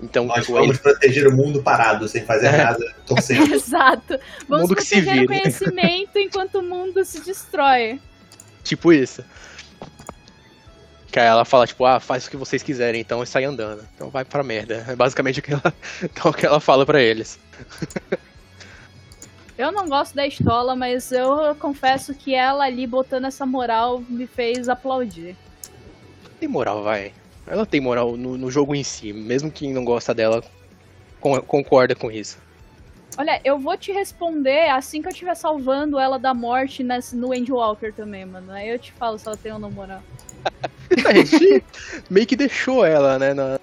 Então, Nós tipo, vamos ele, proteger o mundo parado, sem fazer É. nada, torcendo. [LAUGHS] Exato. Vamos mundo que se proteger o vire. conhecimento enquanto o mundo se destrói. tipo isso. Que aí ela fala, tipo, ah, faz o que vocês quiserem, então e sai andando. Então vai pra merda. É basicamente o que ela, [LAUGHS] então, o que ela fala pra eles. [LAUGHS] Eu não gosto da Estola, mas eu confesso que ela ali botando essa moral me fez aplaudir. Tem moral, vai. Ela tem moral no, no jogo em si. Mesmo quem não gosta dela con- concorda com isso. Olha, eu vou te responder assim que eu estiver salvando ela da morte nesse, no Angel Walker também, mano. Aí eu te falo se ela tem ou não moral. [LAUGHS] A gente meio que deixou ela, né? Na...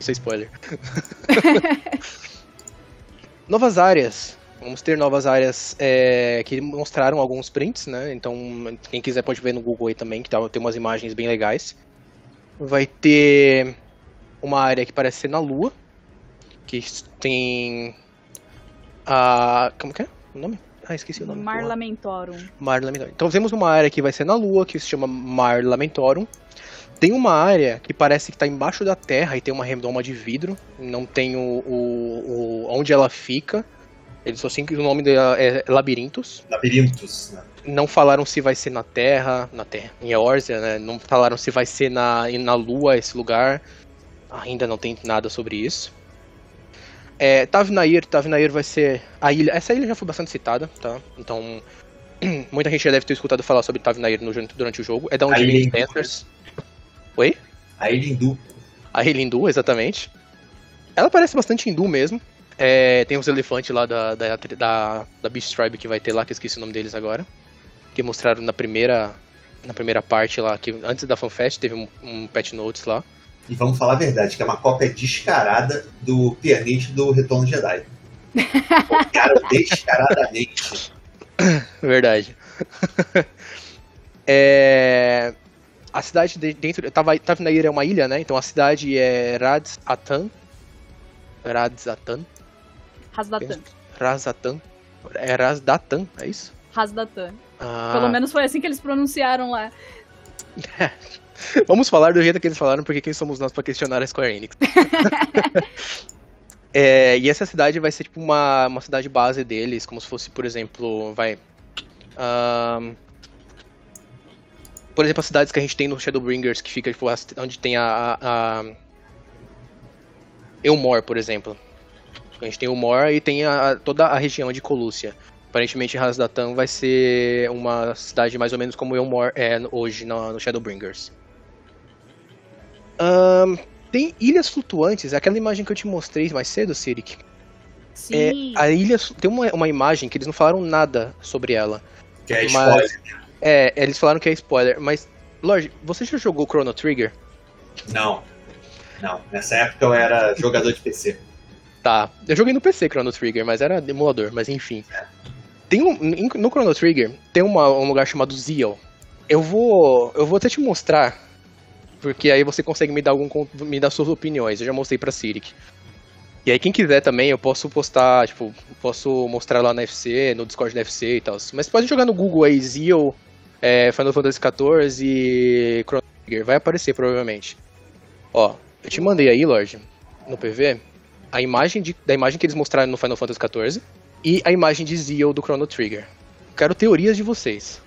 Sem spoiler. [LAUGHS] novas áreas. Vamos ter novas áreas é, que mostraram alguns prints, né? Então, quem quiser pode ver no Google aí também, que tá, tem umas imagens bem legais. Vai ter uma área que parece ser na Lua, que tem a. Como que é o nome? Ah, esqueci o nome. Mar. Lamentorum. Então temos uma área que vai ser na Lua, que se chama Mar Lamentorum. Tem uma área que parece que está embaixo da Terra e tem uma redoma de vidro. Não tem o, o, o- onde ela fica. Eles só assim que o nome dela é Labirintos. Labirintos, né? Não falaram se vai ser na Terra, na Terra, em Eorzea, né? Não falaram se vai ser na, na Lua esse lugar. Ainda não tem nada sobre isso. É, Tavnair, Tavnair vai ser a ilha. Essa ilha já foi bastante citada, tá? Então, [CLEARS THROAT] muita gente já deve ter escutado falar sobre Tavnair no, durante o jogo. É da onde vem. Spencers. Oi? A ilha hindu. A ilha hindu, exatamente. Ela parece bastante hindu mesmo. É, tem os elefantes lá da, da, da, da Beast Tribe que vai ter lá, que eu esqueci o nome deles agora. Que mostraram na primeira, na primeira parte lá, que antes da FanFest teve um, um patch notes lá. E vamos falar a verdade, que é uma cópia descarada do pianista do Retorno de Jedi. [LAUGHS] Cara, descaradamente. Verdade. é, a cidade de, dentro. Tava, Tavnair é uma ilha, né? Então a cidade é Radzatan. Radzatan. Rasdatan. Razatan. É Razdatan, é isso? Rasdatan. Ah, Pelo menos foi assim que eles pronunciaram lá. [LAUGHS] Vamos falar do jeito que eles falaram, porque quem somos nós pra questionar a Square Enix? [LAUGHS] É, e essa cidade vai ser tipo uma, uma cidade base deles, como se fosse, por exemplo, vai. por exemplo, as cidades que a gente tem no Shadowbringers, que fica tipo, onde tem a. a, a Elmore, por exemplo. A gente tem Elmore e tem a- toda a região de Colúcia. Aparentemente, Rasdatan vai ser uma cidade mais ou menos como Elmore é hoje no, no Shadowbringers. Ahn, tem ilhas flutuantes, é aquela imagem que eu te mostrei mais cedo, Sirik. É, Sim. a ilha tem uma, uma imagem que eles não falaram nada sobre ela. Que é Mas- spoiler. É, eles falaram que é spoiler, mas Lorde, você já jogou Chrono Trigger? Não. Não. Nessa época eu era jogador de PC. Tá, eu joguei no PC Chrono Trigger, mas era emulador, mas enfim. Tem um, no Chrono Trigger tem uma- um lugar chamado Zeal. Eu vou, eu vou até te mostrar, porque aí você consegue me dar algum me dar suas opiniões. Eu já mostrei pra Sirik. E aí quem quiser também, eu posso postar, tipo, posso mostrar lá na FC, no Discord da FC e tal. Mas pode jogar no Google aí Zeal, é, Final Fantasy XIV e Chrono Trigger, vai aparecer provavelmente. Ó, eu te mandei aí, Lorde, no PV, a imagem de- da imagem que eles mostraram no Final Fantasy XIV e a imagem de Zeal do Chrono Trigger. Quero teorias de vocês.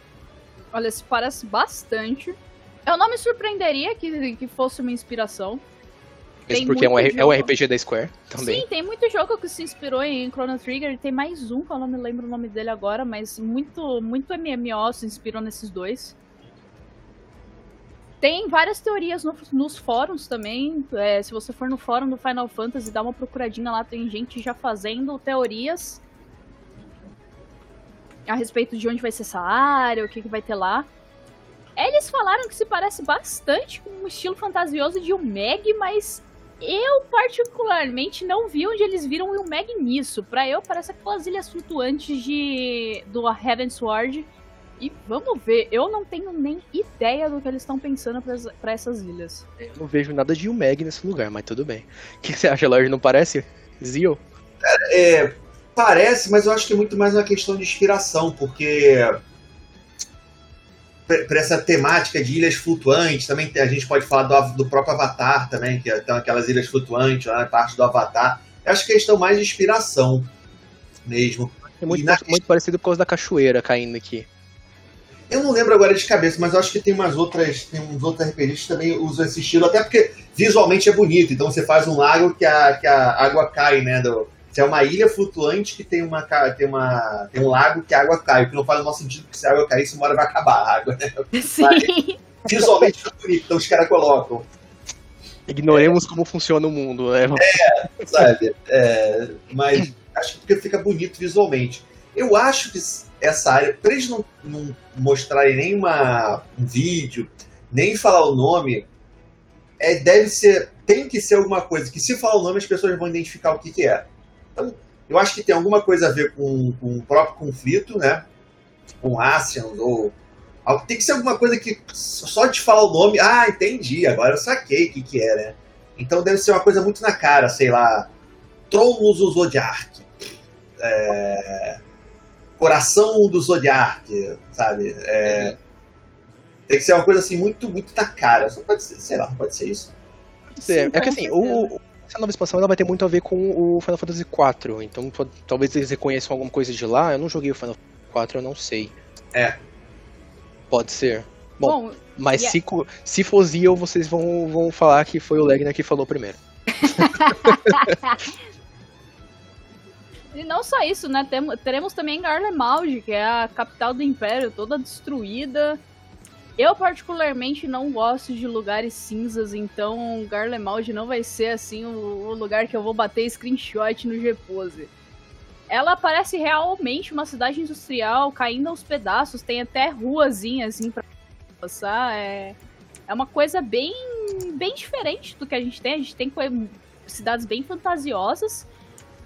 Olha, se parece bastante. Eu não me surpreenderia que, que fosse uma inspiração. Mesmo Tem porque é um, é um. RPG da Square também. Sim, tem muito jogo que se inspirou em Chrono Trigger. e Tem mais um que eu não me lembro o nome dele agora, mas muito, muito MMO se inspirou nesses dois. Tem várias teorias no- nos fóruns também. É, se você for no fórum do Final Fantasy, dá uma procuradinha lá, tem gente já fazendo teorias a respeito de onde vai ser essa área, o que, que vai ter lá. Eles falaram que se parece bastante com um estilo fantasioso de um Meg, mas eu particularmente não vi onde eles viram o Meg nisso. Pra eu, parece aquelas ilhas flutuantes de do Heaven Sword. E vamos ver, eu não tenho nem ideia do que eles estão pensando pra essas ilhas. Eu não vejo nada de Umeg nesse lugar, mas tudo bem. O [LAUGHS] que você acha, Lorde? Não parece? Zeal? É, parece, mas eu acho que é muito mais uma questão de inspiração, porque para essa temática de ilhas flutuantes, também tem- a gente pode falar do, do próprio Avatar também, que estão aquelas ilhas flutuantes lá, parte do Avatar. Eu acho que é questão mais de inspiração mesmo. É muito, na- muito parecido por causa da cachoeira caindo aqui. Eu não lembro agora de cabeça, mas eu acho que tem umas outras. Tem uns outros RPGs que também usam esse estilo, até porque visualmente é bonito. Então você faz um lago que a, que a água cai, né? Do, se é uma ilha flutuante que tem, uma, tem, uma, tem um lago que a água cai, o que não faz o nosso sentido, que se a água cair, uma hora vai acabar a água, né? [LAUGHS] Sim. Mas, visualmente é bonito, então os caras colocam. Ignoremos é. como funciona o mundo, né? É, sabe? É, mas acho que porque fica bonito visualmente. Eu acho que essa área, para eles não, não mostrarem nenhuma um vídeo, nem falar o nome, é, deve ser, tem que ser alguma coisa que se falar o nome as pessoas vão identificar o que, que é. Então, eu acho que tem alguma coisa a ver com, com o próprio conflito, né? Com Asians ou tem que ser alguma coisa que só de falar o nome, ah, entendi, agora eu saquei o que, que é, né? Então deve ser uma coisa muito na cara, sei lá, Tronos Zodiac, é, Coração do Zodiac, sabe? É, tem que ser uma coisa assim muito, muito na cara. Só pode ser, sei lá, pode ser isso. Sim, é que assim, o, essa nova expansão ela vai ter muito a ver com o Final Fantasy IV, então talvez eles reconheçam alguma coisa de lá. Eu não joguei o Final Fantasy IV, eu não sei. É, Pode ser. Bom, Bom mas yeah. se, se for Zio, vocês vão, vão falar que foi o Legner que falou primeiro. [LAUGHS] e não só isso, né? Tem, teremos também Garlemald, que é a capital do Império, toda destruída. Eu particularmente não gosto de lugares cinzas, então Garlemald não vai ser assim o, o lugar que eu vou bater screenshot no Gpose ela parece realmente uma cidade industrial caindo aos pedaços, tem até ruazinha assim pra passar. É, é uma coisa bem, bem diferente do que a gente tem. A gente tem cidades bem fantasiosas.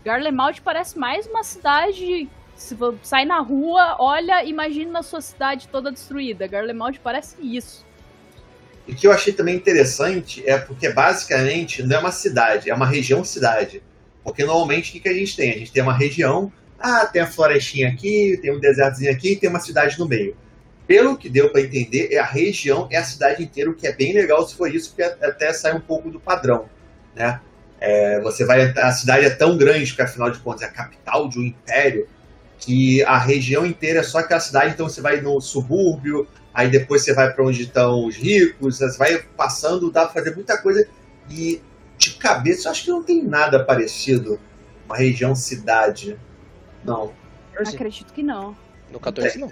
Garlemald parece mais uma cidade. Se você sai na rua, olha, imagina a sua cidade toda destruída. Garlemald parece isso. O que eu achei também interessante é porque basicamente não é uma cidade, é uma região cidade. Porque normalmente o que, que a gente tem? A gente tem uma região, ah, tem a florestinha aqui, tem um desertozinho aqui e tem uma cidade no meio. Pelo que deu para entender, é a região, é a cidade inteira, o que é bem legal se for isso, porque até sai um pouco do padrão, né? É, você vai, a cidade é tão grande, porque afinal de contas é a capital de um império, que a região inteira é só aquela cidade, então você vai no subúrbio, aí depois você vai para onde estão os ricos, você vai passando, dá para fazer muita coisa. E de cabeça, eu acho que não tem nada parecido. Uma região cidade. Não. Acredito que não. No 14 não.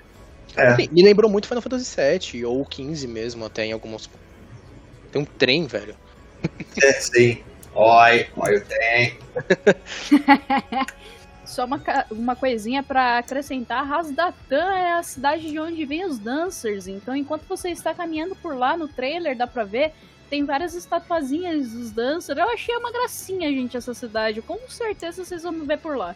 É. Me lembrou muito Final Fantasy VII, ou 15 mesmo, até em alguns. Tem um trem, velho. É, sim. Oi, oi o trem. [LAUGHS] Só uma, uma coisinha para acrescentar: Rasdatan é a cidade de onde vêm os dancers. Então, enquanto você está caminhando por lá no trailer, dá pra ver tem várias estatuazinhas dos dancers. Eu achei uma gracinha, gente, essa cidade. Com certeza vocês vão me ver por lá.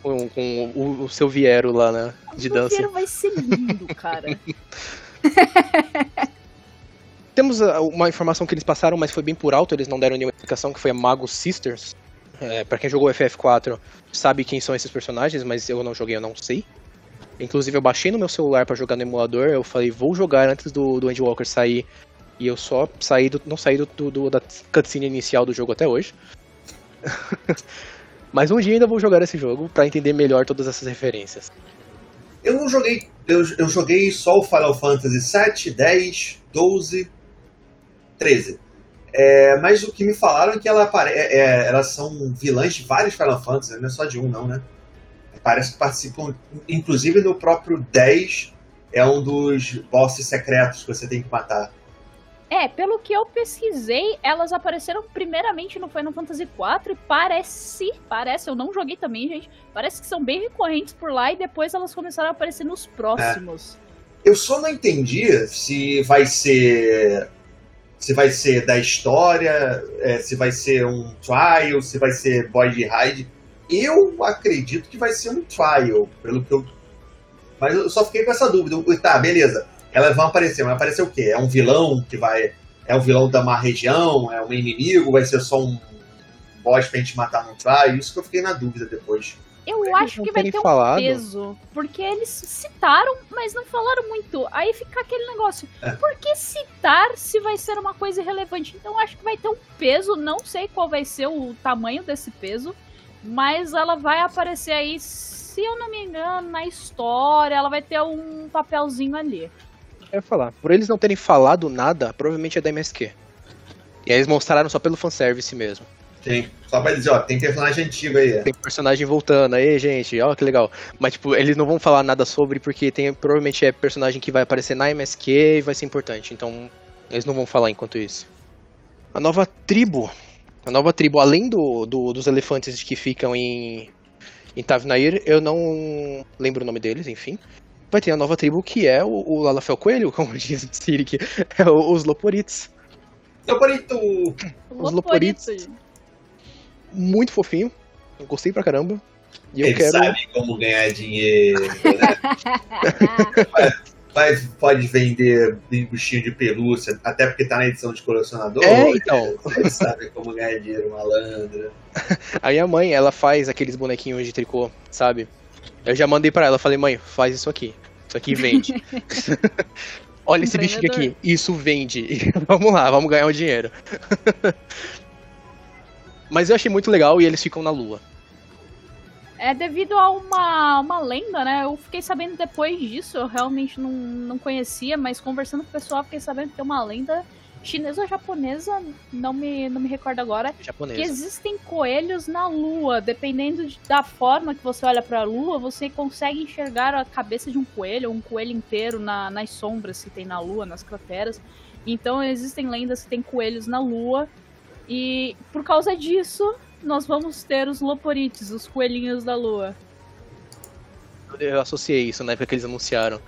Com, com o, o, seu Viero lá, né? De o dança. O Viero vai ser lindo, cara. [LAUGHS] Temos ah, uma informação que eles passaram, mas foi bem por alto, eles não deram nenhuma explicação, que foi a Mago Sisters. É, para quem jogou FF4 sabe quem são esses personagens, mas eu não joguei, eu não sei. Inclusive eu baixei no meu celular para jogar no emulador, eu falei, vou jogar antes do, do Endwalker sair e eu só saí do, não saí do, do, da cutscene inicial do jogo até hoje. [LAUGHS] Mas um dia ainda vou jogar esse jogo para entender melhor todas essas referências. Eu não joguei. Eu, eu joguei só o Final Fantasy 7, 10, 12, 13. É, mas o que me falaram é que ela é, é, elas são vilãs de vários Final Fantasy, não é só de um, não, né? Parece que participam, inclusive no próprio 10 é um dos bosses secretos que você tem que matar. É, pelo que eu pesquisei, elas apareceram primeiramente no Final Fantasy IV e parece, parece, eu não joguei também, gente, parece que são bem recorrentes por lá e depois elas começaram a aparecer nos próximos. É. Eu só não entendi se vai ser se vai ser da história, é, se vai ser um trial, se vai ser boy de raid. Eu acredito que vai ser um trial, pelo que eu. Mas eu só fiquei com essa dúvida. Tá, beleza elas vão aparecer. Vai aparecer o quê? É um vilão que vai. É um vilão da má região? É um inimigo? Vai ser só um boss pra gente matar no try? Isso que eu fiquei na dúvida depois. Eu eles acho que vai ter falado. um peso. Porque eles citaram, mas não falaram muito. Aí fica aquele negócio. É. Por que citar se vai ser uma coisa irrelevante? Então acho que vai ter um peso. Não sei qual vai ser o tamanho desse peso. Mas ela vai aparecer aí se eu não me engano, na história ela vai ter um papelzinho ali. Eu ia falar. Por eles não terem falado nada, provavelmente é da MSQ. E aí eles mostraram só pelo fanservice mesmo. Sim. Só pra dizer, ó, tem personagem antigo aí. Tem personagem voltando, aí, gente, ó, que legal. Mas, tipo, eles não vão falar nada sobre, porque tem provavelmente é personagem que vai aparecer na MSQ e vai ser importante. Então, eles não vão falar enquanto isso. A nova tribo. A nova tribo, além do, do dos elefantes que ficam em, em Tavnair, eu não lembro o nome deles, enfim. Vai ter a nova tribo que é o, o Lalafel Coelho, [LAUGHS] como diz o Siri, que é os Loporites. Loporito! Os Loporites. Muito fofinho. Eu gostei pra caramba. E eu Ele quero. sabe como ganhar dinheiro, né? [LAUGHS] Vai, pode vender bichinho de pelúcia, até porque tá na edição de colecionador. É, então. Ele sabe como ganhar dinheiro, malandro. A minha mãe, ela faz aqueles bonequinhos de tricô, sabe? Eu já mandei pra ela, falei, mãe, faz isso aqui. Isso aqui vende. [LAUGHS] [LAUGHS] Olha esse bichinho aqui, isso vende. vamos lá, vamos ganhar o dinheiro. Mas eu achei muito legal e eles ficam na lua. É devido a uma, uma lenda, né? Eu fiquei sabendo depois disso, eu realmente não, não conhecia, mas conversando com o pessoal, fiquei sabendo que tem uma lenda chinesa ou japonesa, não me, não me recordo agora, que Japonesa. existem coelhos na lua. Dependendo de- da forma que você olha pra lua, você consegue enxergar a cabeça de um coelho, ou um coelho inteiro na, nas sombras que tem na lua, nas crateras. Então existem lendas que tem coelhos na lua. E por causa disso, nós vamos ter os loporites, os coelhinhos da lua. Eu associei isso na época que eles anunciaram.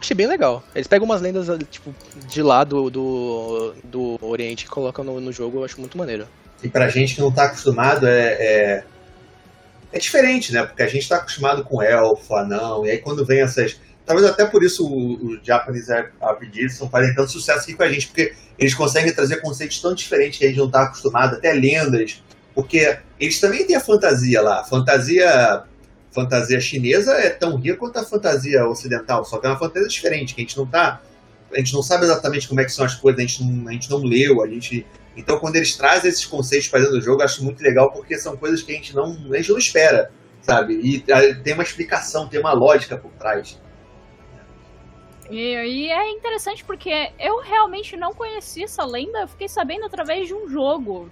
Achei bem legal. Eles pegam umas lendas, tipo, de lá do, do, do Oriente e colocam no, no jogo, eu acho muito maneiro. E pra gente que não tá acostumado, é, é, é diferente, né? Porque a gente tá acostumado com elfo, anão, e aí quando vem essas. Talvez até por isso o, Japanese RPG estão fazendo tanto sucesso aqui com a gente, porque eles conseguem trazer conceitos tão diferentes que a gente não tá acostumado, até lendas. Porque eles também têm a fantasia lá. A fantasia, fantasia chinesa é tão rica quanto a fantasia ocidental, só que é uma fantasia diferente, que a gente não tá. A gente não sabe exatamente como é que são as coisas, a gente não, a gente não leu, a gente então, quando eles trazem esses conceitos para dentro do jogo, eu acho muito legal, porque são coisas que a gente não, a gente não espera, sabe? E ah, tem uma explicação, tem uma lógica por trás. E, e é interessante porque eu realmente não conhecia essa lenda, eu fiquei sabendo através de um jogo.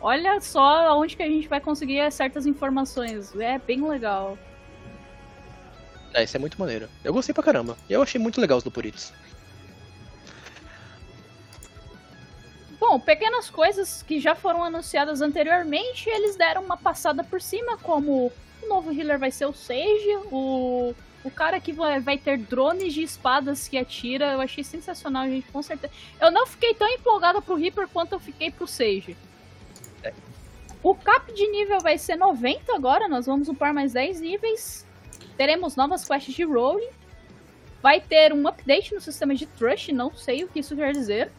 Olha só onde que a gente vai conseguir certas informações. É bem legal. É, isso é muito maneiro. Eu gostei pra caramba. E eu achei muito legal os Loporites. Bom, pequenas coisas que já foram anunciadas anteriormente, eles deram uma passada por cima, como o novo healer vai ser o Sage, o, o cara que vai, ter drones de espadas que atira, eu achei sensacional, gente, com certeza. Eu não fiquei tão empolgada pro Reaper quanto eu fiquei pro Sage. O cap de nível vai ser 90 agora, nós vamos upar mais 10 níveis. Teremos novas quests de rolling. Vai ter um update no sistema de Trush, não sei o que isso quer dizer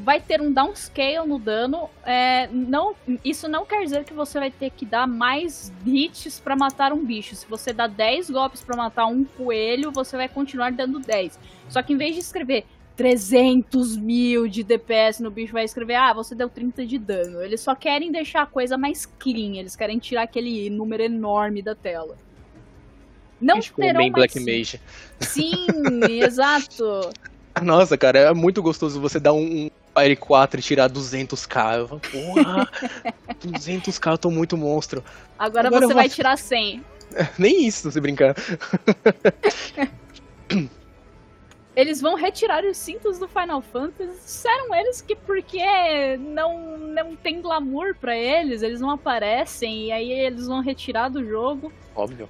vai ter um downscale no dano. É, não, isso não quer dizer que você vai ter que dar mais hits para matar um bicho. Se você dá 10 golpes para matar um coelho, você vai continuar dando 10. Só que em vez de escrever 300 mil de DPS no bicho, vai escrever, ah, você deu 30 de dano. Eles só querem deixar a coisa mais clean, eles querem tirar aquele número enorme da tela. Não Ficou terão bem mais... Black Mage. Sim, [LAUGHS] exato. Nossa, cara, é muito gostoso você dar um Fire 4 e tirar 200k. Eu falo, porra, [LAUGHS] 200k, eu tô muito monstro. Agora, Agora você vou- vai tirar 100. Nem isso, se brincar. [LAUGHS] Eles vão retirar os cintos do Final Fantasy. Disseram eles que porque não, não tem glamour pra eles, eles não aparecem, e aí eles vão retirar do jogo. Óbvio.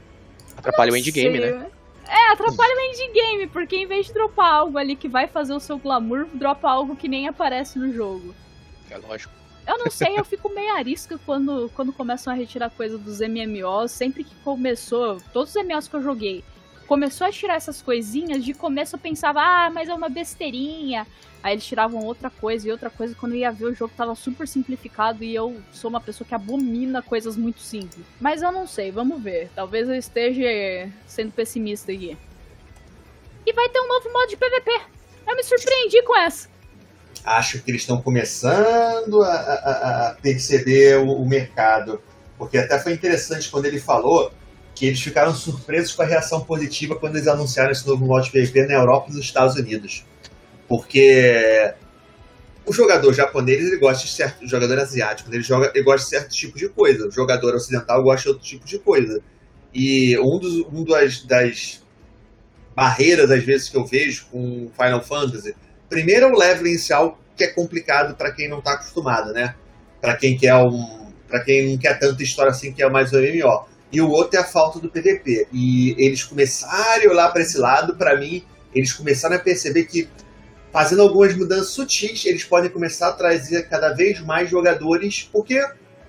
Atrapalha o endgame, Sei, né? É, atrapalha o endgame, porque em vez de dropar algo ali que vai fazer o seu glamour, dropa algo que nem aparece no jogo. É lógico. Eu não sei, eu fico meio arisca quando, quando começam a retirar coisa dos MMOs. Sempre que começou, todos os MMOs que eu joguei, começou a tirar essas coisinhas, de começo eu pensava, ah, mas é uma besteirinha. Aí eles tiravam outra coisa e outra coisa, quando eu ia ver o jogo tava super simplificado e eu sou uma pessoa que abomina coisas muito simples. Mas eu não sei, vamos ver. Talvez eu esteja sendo pessimista aqui. E vai ter um novo modo de PVP. Eu me surpreendi com essa. Acho que eles estão começando a, a- a- a perceber o, o mercado. Porque até foi interessante quando ele falou que eles ficaram surpresos com a reação positiva quando eles anunciaram esse novo modo de PVP na Europa e nos Estados Unidos. Porque o jogador japonês ele gosta de certo. O jogador asiático ele, joga, ele gosta de certo tipo de coisa. O jogador ocidental gosta de outro tipo de coisa. E um, dos, um das, das barreiras, às vezes, que eu vejo com Final Fantasy, primeiro é o level inicial, que é complicado para quem não está acostumado, né? Para quem quer um. para quem não quer tanta história assim, que é mais o MMO. E o outro é a falta do PVP. E eles começaram a olhar para esse lado, para mim, eles começaram a perceber que fazendo algumas mudanças sutis, eles podem começar a trazer cada vez mais jogadores, porque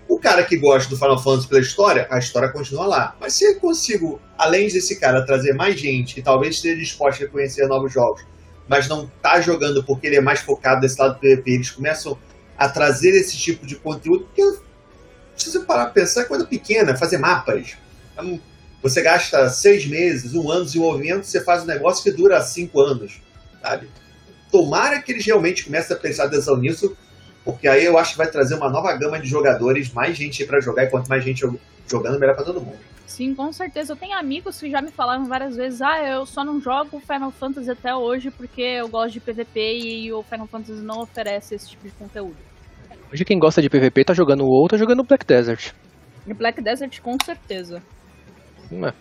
o cara que gosta do Final Fantasy pela história, a história continua lá. Mas se eu consigo, além desse cara, trazer mais gente que talvez esteja disposto a conhecer novos jogos, mas não tá jogando porque ele é mais focado nesse lado do PvP, eles começam a trazer esse tipo de conteúdo, porque se você parar pra pensar, é coisa pequena, fazer mapas. Então, você gasta seis meses, um ano de desenvolvimento, você faz um negócio que dura cinco anos, sabe? Tomara que eles realmente comecem a prestar atenção nisso, porque aí eu acho que vai trazer uma nova gama de jogadores, mais gente para jogar, e quanto mais gente jogando, melhor para todo mundo. Sim, com certeza. Eu tenho amigos que já me falaram várias vezes: ah, eu só não jogo Final Fantasy até hoje porque eu gosto de PVP e o Final Fantasy não oferece esse tipo de conteúdo. Hoje quem gosta de PVP tá jogando o WoW, tá jogando Black Desert. E Black Desert com certeza. É.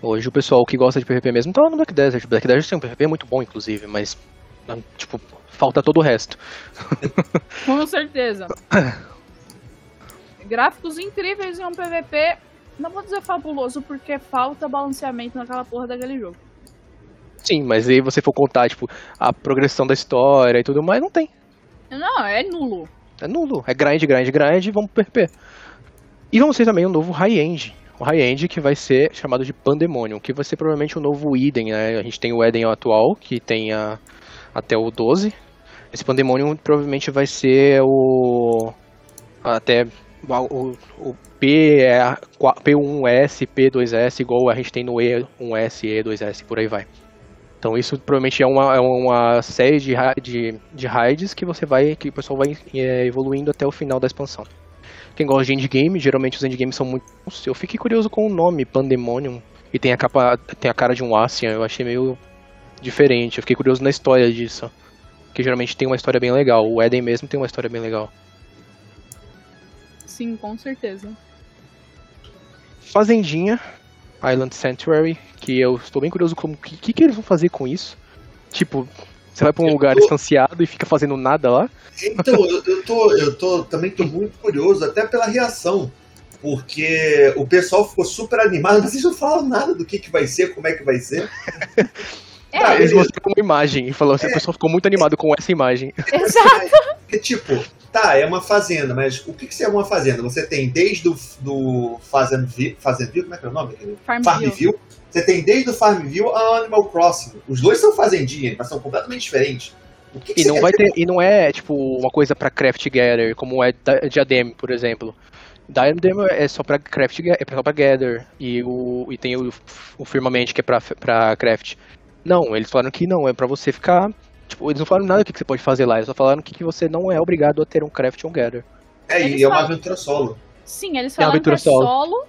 Hoje o pessoal que gosta de PVP mesmo tá no Black Desert. Black Desert tem um PVP muito bom, inclusive, mas. Tipo, falta todo o resto. [LAUGHS] Com certeza. [COUGHS] Gráficos incríveis em um PVP. Não vou dizer fabuloso, porque falta balanceamento naquela porra daquele jogo. Sim, mas aí você for contar, tipo, a progressão da história e tudo mais, não tem. Não, é nulo. É nulo. É grind, grind, grind, vamos pro PVP. E vamos ter também um novo high-end o high-end que vai ser chamado de Pandemonium, que vai ser provavelmente o novo Eden, né? A gente tem o Eden atual, que tem a, até o 12. Esse Pandemonium provavelmente vai ser o até o, o P é P1S, P2S, igual a gente tem no E1S, E2S, por aí vai. Então isso provavelmente é uma, é uma série de, de, de raids que você vai, que o pessoal vai é, evoluindo até o final da expansão. Quem gosta de endgame, geralmente os endgames são muito. Eu fiquei curioso com o nome, Pandemonium. E tem a capa. Tem a cara de um Asian, eu achei meio diferente. Eu fiquei curioso na história disso. Que geralmente tem uma história bem legal. O Eden mesmo tem uma história bem legal. Sim, com certeza. Fazendinha, Island Sanctuary, que eu estou bem curioso como que, que, que eles vão fazer com isso. Tipo, você vai pra um eu lugar tô... estanciado e fica fazendo nada lá? Então, eu, eu, tô, eu tô, também tô muito curioso, até pela reação. Porque o pessoal ficou super animado, mas eles não falam nada do que, que vai ser, como é que vai ser. É, tá, eles mostraram uma imagem e falaram assim, é, o pessoal ficou muito animado com essa imagem. Exato. É, tipo, tá, é uma fazenda, mas o que, que é uma fazenda? Você tem desde o do Fazendville, Fazendville, como é que é o nome? Farmville. Farmville você tem desde o Farmville ao Animal Crossing. Os dois são fazendinhas, mas são completamente diferentes. Que que e não vai ter, e não é tipo uma coisa para craft gather, como é Diadem, por exemplo. Diadem é só para craft, é só para gather e o e tem o, o firmament que é para para craft. Não, eles falaram que não, é para você ficar, tipo, eles não falaram nada do que, você pode fazer lá, eles só falaram que, que você não é obrigado a ter um craft ou um gather. É, eles e é uma aventura solo. Sim, eles falaram é que é solo, solo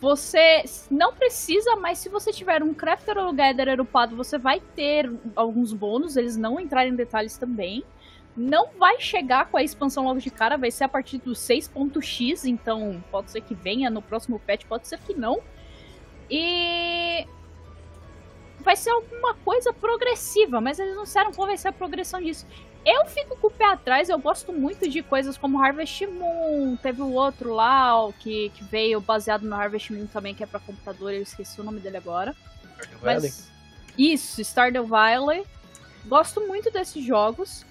você não precisa, mas se você tiver um Crafter ou Gather upado, você vai ter alguns bônus, eles não entrarem em detalhes também. Não vai chegar com a expansão logo de cara, vai ser a partir do 6.x, então pode ser que venha no próximo patch, pode ser que não. E vai ser alguma coisa progressiva, mas eles não disseram qual vai ser a progressão disso. Eu fico com o pé atrás, eu gosto muito de coisas como Harvest Moon, teve o outro lá, o que, que veio baseado no Harvest Moon também, que é para computador, eu esqueci o nome dele agora. Stardew Valley? Mas, isso, Stardew Valley. Gosto muito desses jogos.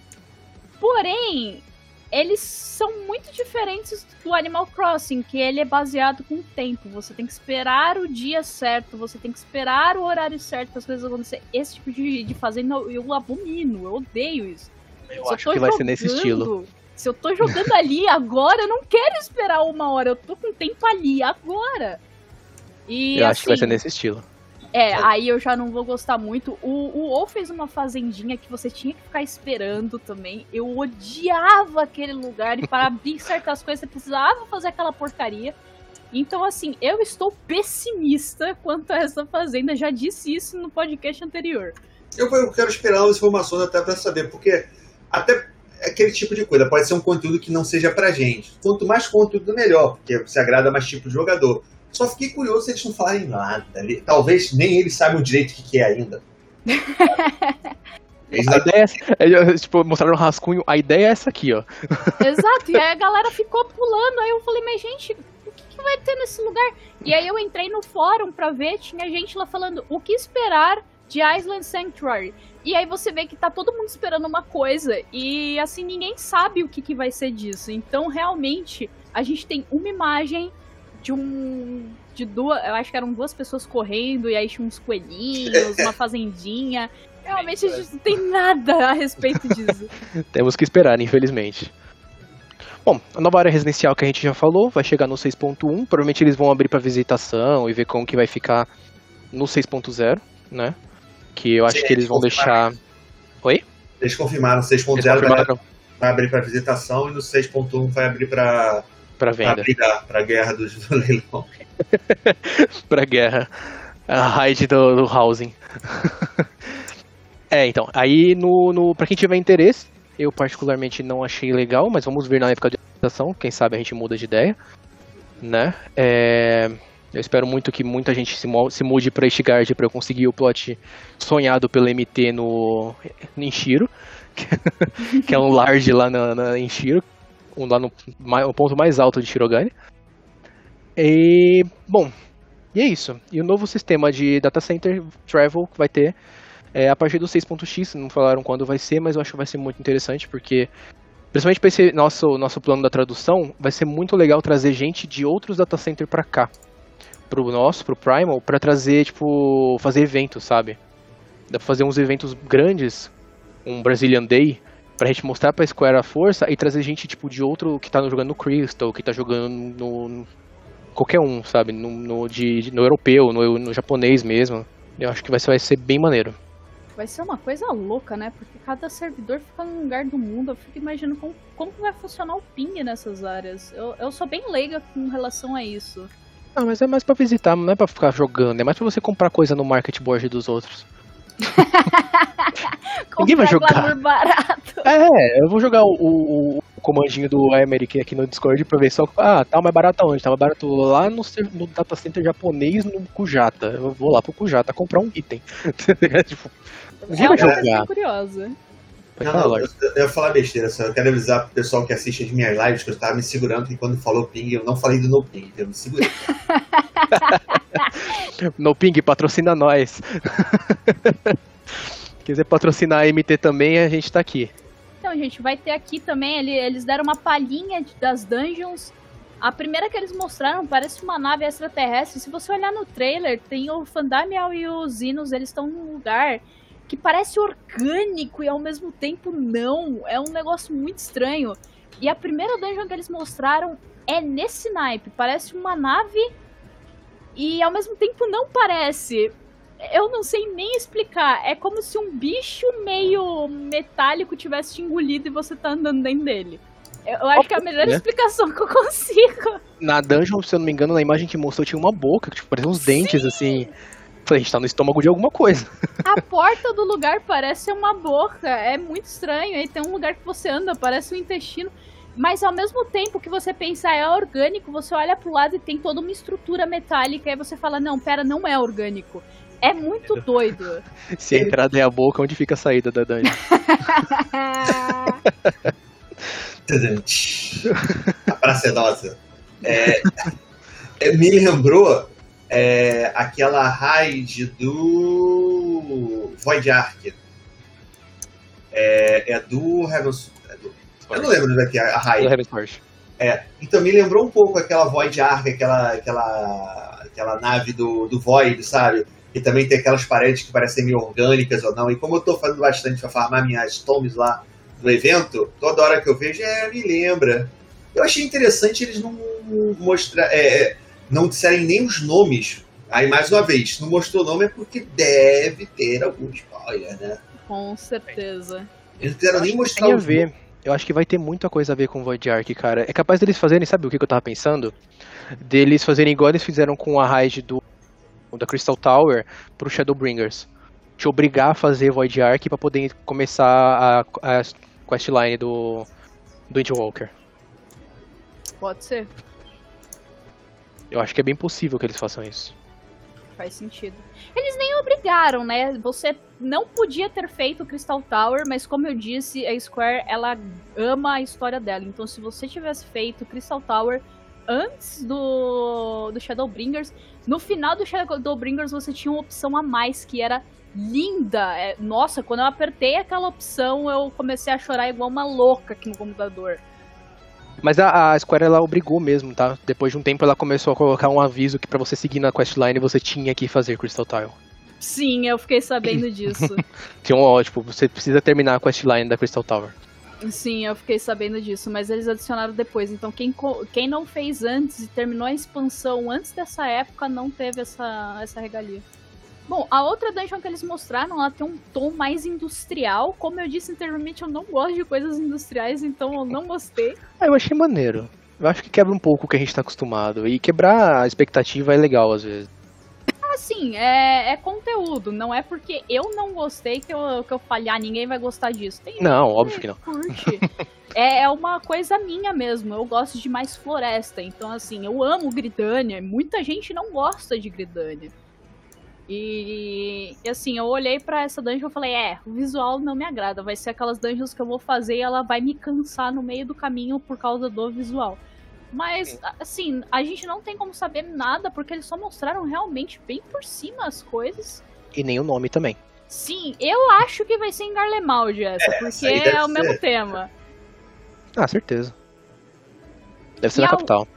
Porém, eles são muito diferentes do Animal Crossing, que ele é baseado com o tempo. Você tem que esperar o dia certo, você tem que esperar o horário certo para as coisas acontecerem. Esse tipo de, de fazenda eu abomino, eu odeio isso. Eu se acho eu que vai ser nesse estilo. Se eu tô jogando ali [LAUGHS] agora, eu não quero esperar uma hora. Eu tô com tempo ali agora. E, eu assim, acho que vai ser assim, nesse estilo. É, aí eu já não vou gostar muito. O, o WoW fez uma fazendinha que você tinha que ficar esperando também. Eu odiava aquele lugar e para abrir [LAUGHS] certas coisas você precisava fazer aquela porcaria. Então, assim, eu estou pessimista quanto a essa fazenda. Já disse isso no podcast anterior. Eu, eu quero esperar as informações até para saber, porque até aquele tipo de coisa pode ser um conteúdo que não seja pra gente. Quanto mais conteúdo, melhor, porque se agrada mais tipo de jogador. Só fiquei curioso se eles não falarem nada. Talvez nem eles saibam direito o que, que é ainda. [LAUGHS] Eles a ideia é, tipo, mostraram um rascunho, a ideia é essa aqui, ó. [LAUGHS] Exato, e aí a [LAUGHS] galera ficou pulando, aí eu falei, mas gente, o que, que vai ter nesse lugar? E aí eu entrei no fórum pra ver, tinha gente lá falando o que esperar de Island Sanctuary. E aí você vê que tá todo mundo esperando uma coisa e assim ninguém sabe o que, que vai ser disso. Então realmente a gente tem uma imagem de um de duas, eu acho que eram duas pessoas correndo e aí tinha uns coelhinhos, uma [LAUGHS] fazendinha. Realmente a gente não tem nada a respeito disso. [LAUGHS] Temos que esperar, infelizmente. Bom, a nova área residencial que a gente já falou vai chegar no 6.1. Provavelmente eles vão abrir para visitação e ver como que vai ficar no 6.0, né? Que eu acho Sim, que eles vão deixar. Oi? Eles confirmaram 6.0 vai, vai abrir para visitação e no 6.1 vai abrir para para venda. Para guerra dos do leilão. para guerra. A raid do, do housing. [LAUGHS] é, então, aí no, no para quem tiver interesse, eu particularmente não achei legal, mas vamos ver na época de atualização, quem sabe a gente muda de ideia, né? É, eu espero muito que muita gente se, se mude para Ishigard para eu conseguir o plot sonhado pelo MT no, no [LAUGHS] que é um large lá na, na lá no, no ponto mais alto de Shirogane. E, bom, e é isso. E o novo sistema de data center travel vai ter é a partir do 6.x, não falaram quando vai ser, mas eu acho que vai ser muito interessante porque principalmente para esse nosso nosso plano da tradução, vai ser muito legal trazer gente de outros data center para cá pro nosso, pro Primal, para trazer, tipo, fazer eventos, sabe? Dá pra fazer uns eventos grandes, um Brazilian Day, pra gente mostrar pra Square a força e trazer gente, tipo, de outro que tá jogando no Crystal, que tá jogando no. qualquer um, sabe? No, no, de, no europeu, no, no japonês mesmo. Eu acho que vai ser, vai ser bem maneiro. Vai ser uma coisa louca, né? Porque cada servidor fica num lugar do mundo. Eu fico imaginando como, como vai funcionar o ping nessas áreas. Eu, eu sou bem leiga com relação a isso. Ah, mas é mais pra visitar, não é pra ficar jogando, é mais pra você comprar coisa no market board dos outros. [LAUGHS] Ninguém vai jogar. Barato. É, eu vou jogar o, o, o comandinho do American aqui no Discord pra ver só. Ah, tá mais barato onde? Tava barato lá no, no data center japonês no Kujata. Eu vou lá pro Kujata comprar um item. [LAUGHS] tipo, ninguém vai jogar. curiosa. Não, não, eu, eu ia falar besteira, só eu quero avisar pro pessoal que assiste as minhas lives que eu tava me segurando que quando falou ping, eu não falei do no ping, eu me segurei. [LAUGHS] [LAUGHS] no ping, patrocina nós. [LAUGHS] Quiser patrocinar a MT também, a gente tá aqui. Então, gente, vai ter aqui também, eles deram uma palhinha das dungeons. A primeira que eles mostraram parece uma nave extraterrestre. Se você olhar no trailer, tem o Fandamial e os Zinos, eles estão num lugar que parece orgânico e ao mesmo tempo não. É um negócio muito estranho. E a primeira dungeon que eles mostraram é nesse naipe. Parece uma nave e ao mesmo tempo não parece. Eu não sei nem explicar. É como se um bicho meio metálico tivesse te engolido e você tá andando dentro dele. Eu acho que é a melhor né? explicação que eu consigo. Na dungeon, se eu não me engano, na imagem que mostrou tinha uma boca, que tipo, parecia uns Sim. dentes assim. A gente tá no estômago de alguma coisa. A porta do lugar parece uma boca. É muito estranho. Aí tem um lugar que você anda, parece um intestino. Mas ao mesmo tempo que você pensa é orgânico, você olha pro lado e tem toda uma estrutura metálica. E você fala: não, pera, não é orgânico. É muito doido. [LAUGHS] Se a entrada é a boca, onde fica a saída da dungeon? a praça é nossa. É, é, me lembrou é, aquela raid do Void Ark. É, é do Heaven's. É do, eu não lembro daqui a raid. Do Heaven's É, então me lembrou um pouco aquela Void Ark, aquela, aquela, aquela nave do, do Void, sabe? E também tem aquelas paredes que parecem meio orgânicas ou não. E como eu tô fazendo bastante para farmar minhas tomes lá no evento, toda hora que eu vejo, é, me lembra. Eu achei interessante eles não mostrar. É, é não disserem nem os nomes. Aí, mais uma vez, se não mostrou o nome é porque deve ter algum spoiler, né? Com certeza. Eles não quiseram nem mostrar o ver. eu acho que vai ter muita coisa a ver com Void Ark, cara. É capaz deles fazerem, sabe o que, que eu tava pensando? Deles fazerem igual eles fizeram com a raid do da Crystal Tower pro Shadowbringers. Te obrigar a fazer Void Ark pra poder começar a, a questline do, do Windwalker. Pode ser. Eu acho que é bem possível que eles façam isso. Faz sentido. Eles nem obrigaram, né? Você não podia ter feito o Crystal Tower, mas como eu disse, a Square ela ama a história dela. Então, se você tivesse feito Crystal Tower antes do, do Shadowbringers, no final do Shadowbringers você tinha uma opção a mais que era linda. É, nossa, quando eu apertei aquela opção, eu comecei a chorar igual uma louca aqui no computador. Mas a, a, Square ela obrigou mesmo, tá? Depois de um tempo ela começou a colocar um aviso que para você seguir na questline você tinha que fazer Crystal Tile. Sim, eu fiquei sabendo [LAUGHS] disso. Tinha um, tipo, você precisa terminar a questline da Crystal Tower. Sim, eu fiquei sabendo disso, mas eles adicionaram depois. Então quem, quem não fez antes e terminou a expansão antes dessa época não teve essa, essa regalia. Bom, a outra dungeon que eles mostraram, ela tem um tom mais industrial. Como eu disse anteriormente, eu não gosto de coisas industriais, então eu não gostei. ah, eu achei maneiro. Eu acho que quebra um pouco o que a gente tá acostumado. E quebrar a expectativa é legal às vezes. Assim, é, é conteúdo. Não é porque eu não gostei que eu, que eu falhar, ah, ninguém vai gostar disso. Tem não, óbvio que não. Curte. é, é uma coisa minha mesmo. Eu gosto de mais floresta. Então, assim, eu amo Gridânia. Muita gente não gosta de Gridânia. E, e, assim, eu olhei para essa dungeon e falei, é, o visual não me agrada, vai ser aquelas dungeons que eu vou fazer e ela vai me cansar no meio do caminho por causa do visual. Mas, assim, a gente não tem como saber nada porque eles só mostraram realmente bem por cima as coisas. E nem o nome também. Sim, eu acho que vai ser em Garlemald essa, é, porque é o ser. mesmo tema. Ah, certeza. Deve ser e na capital.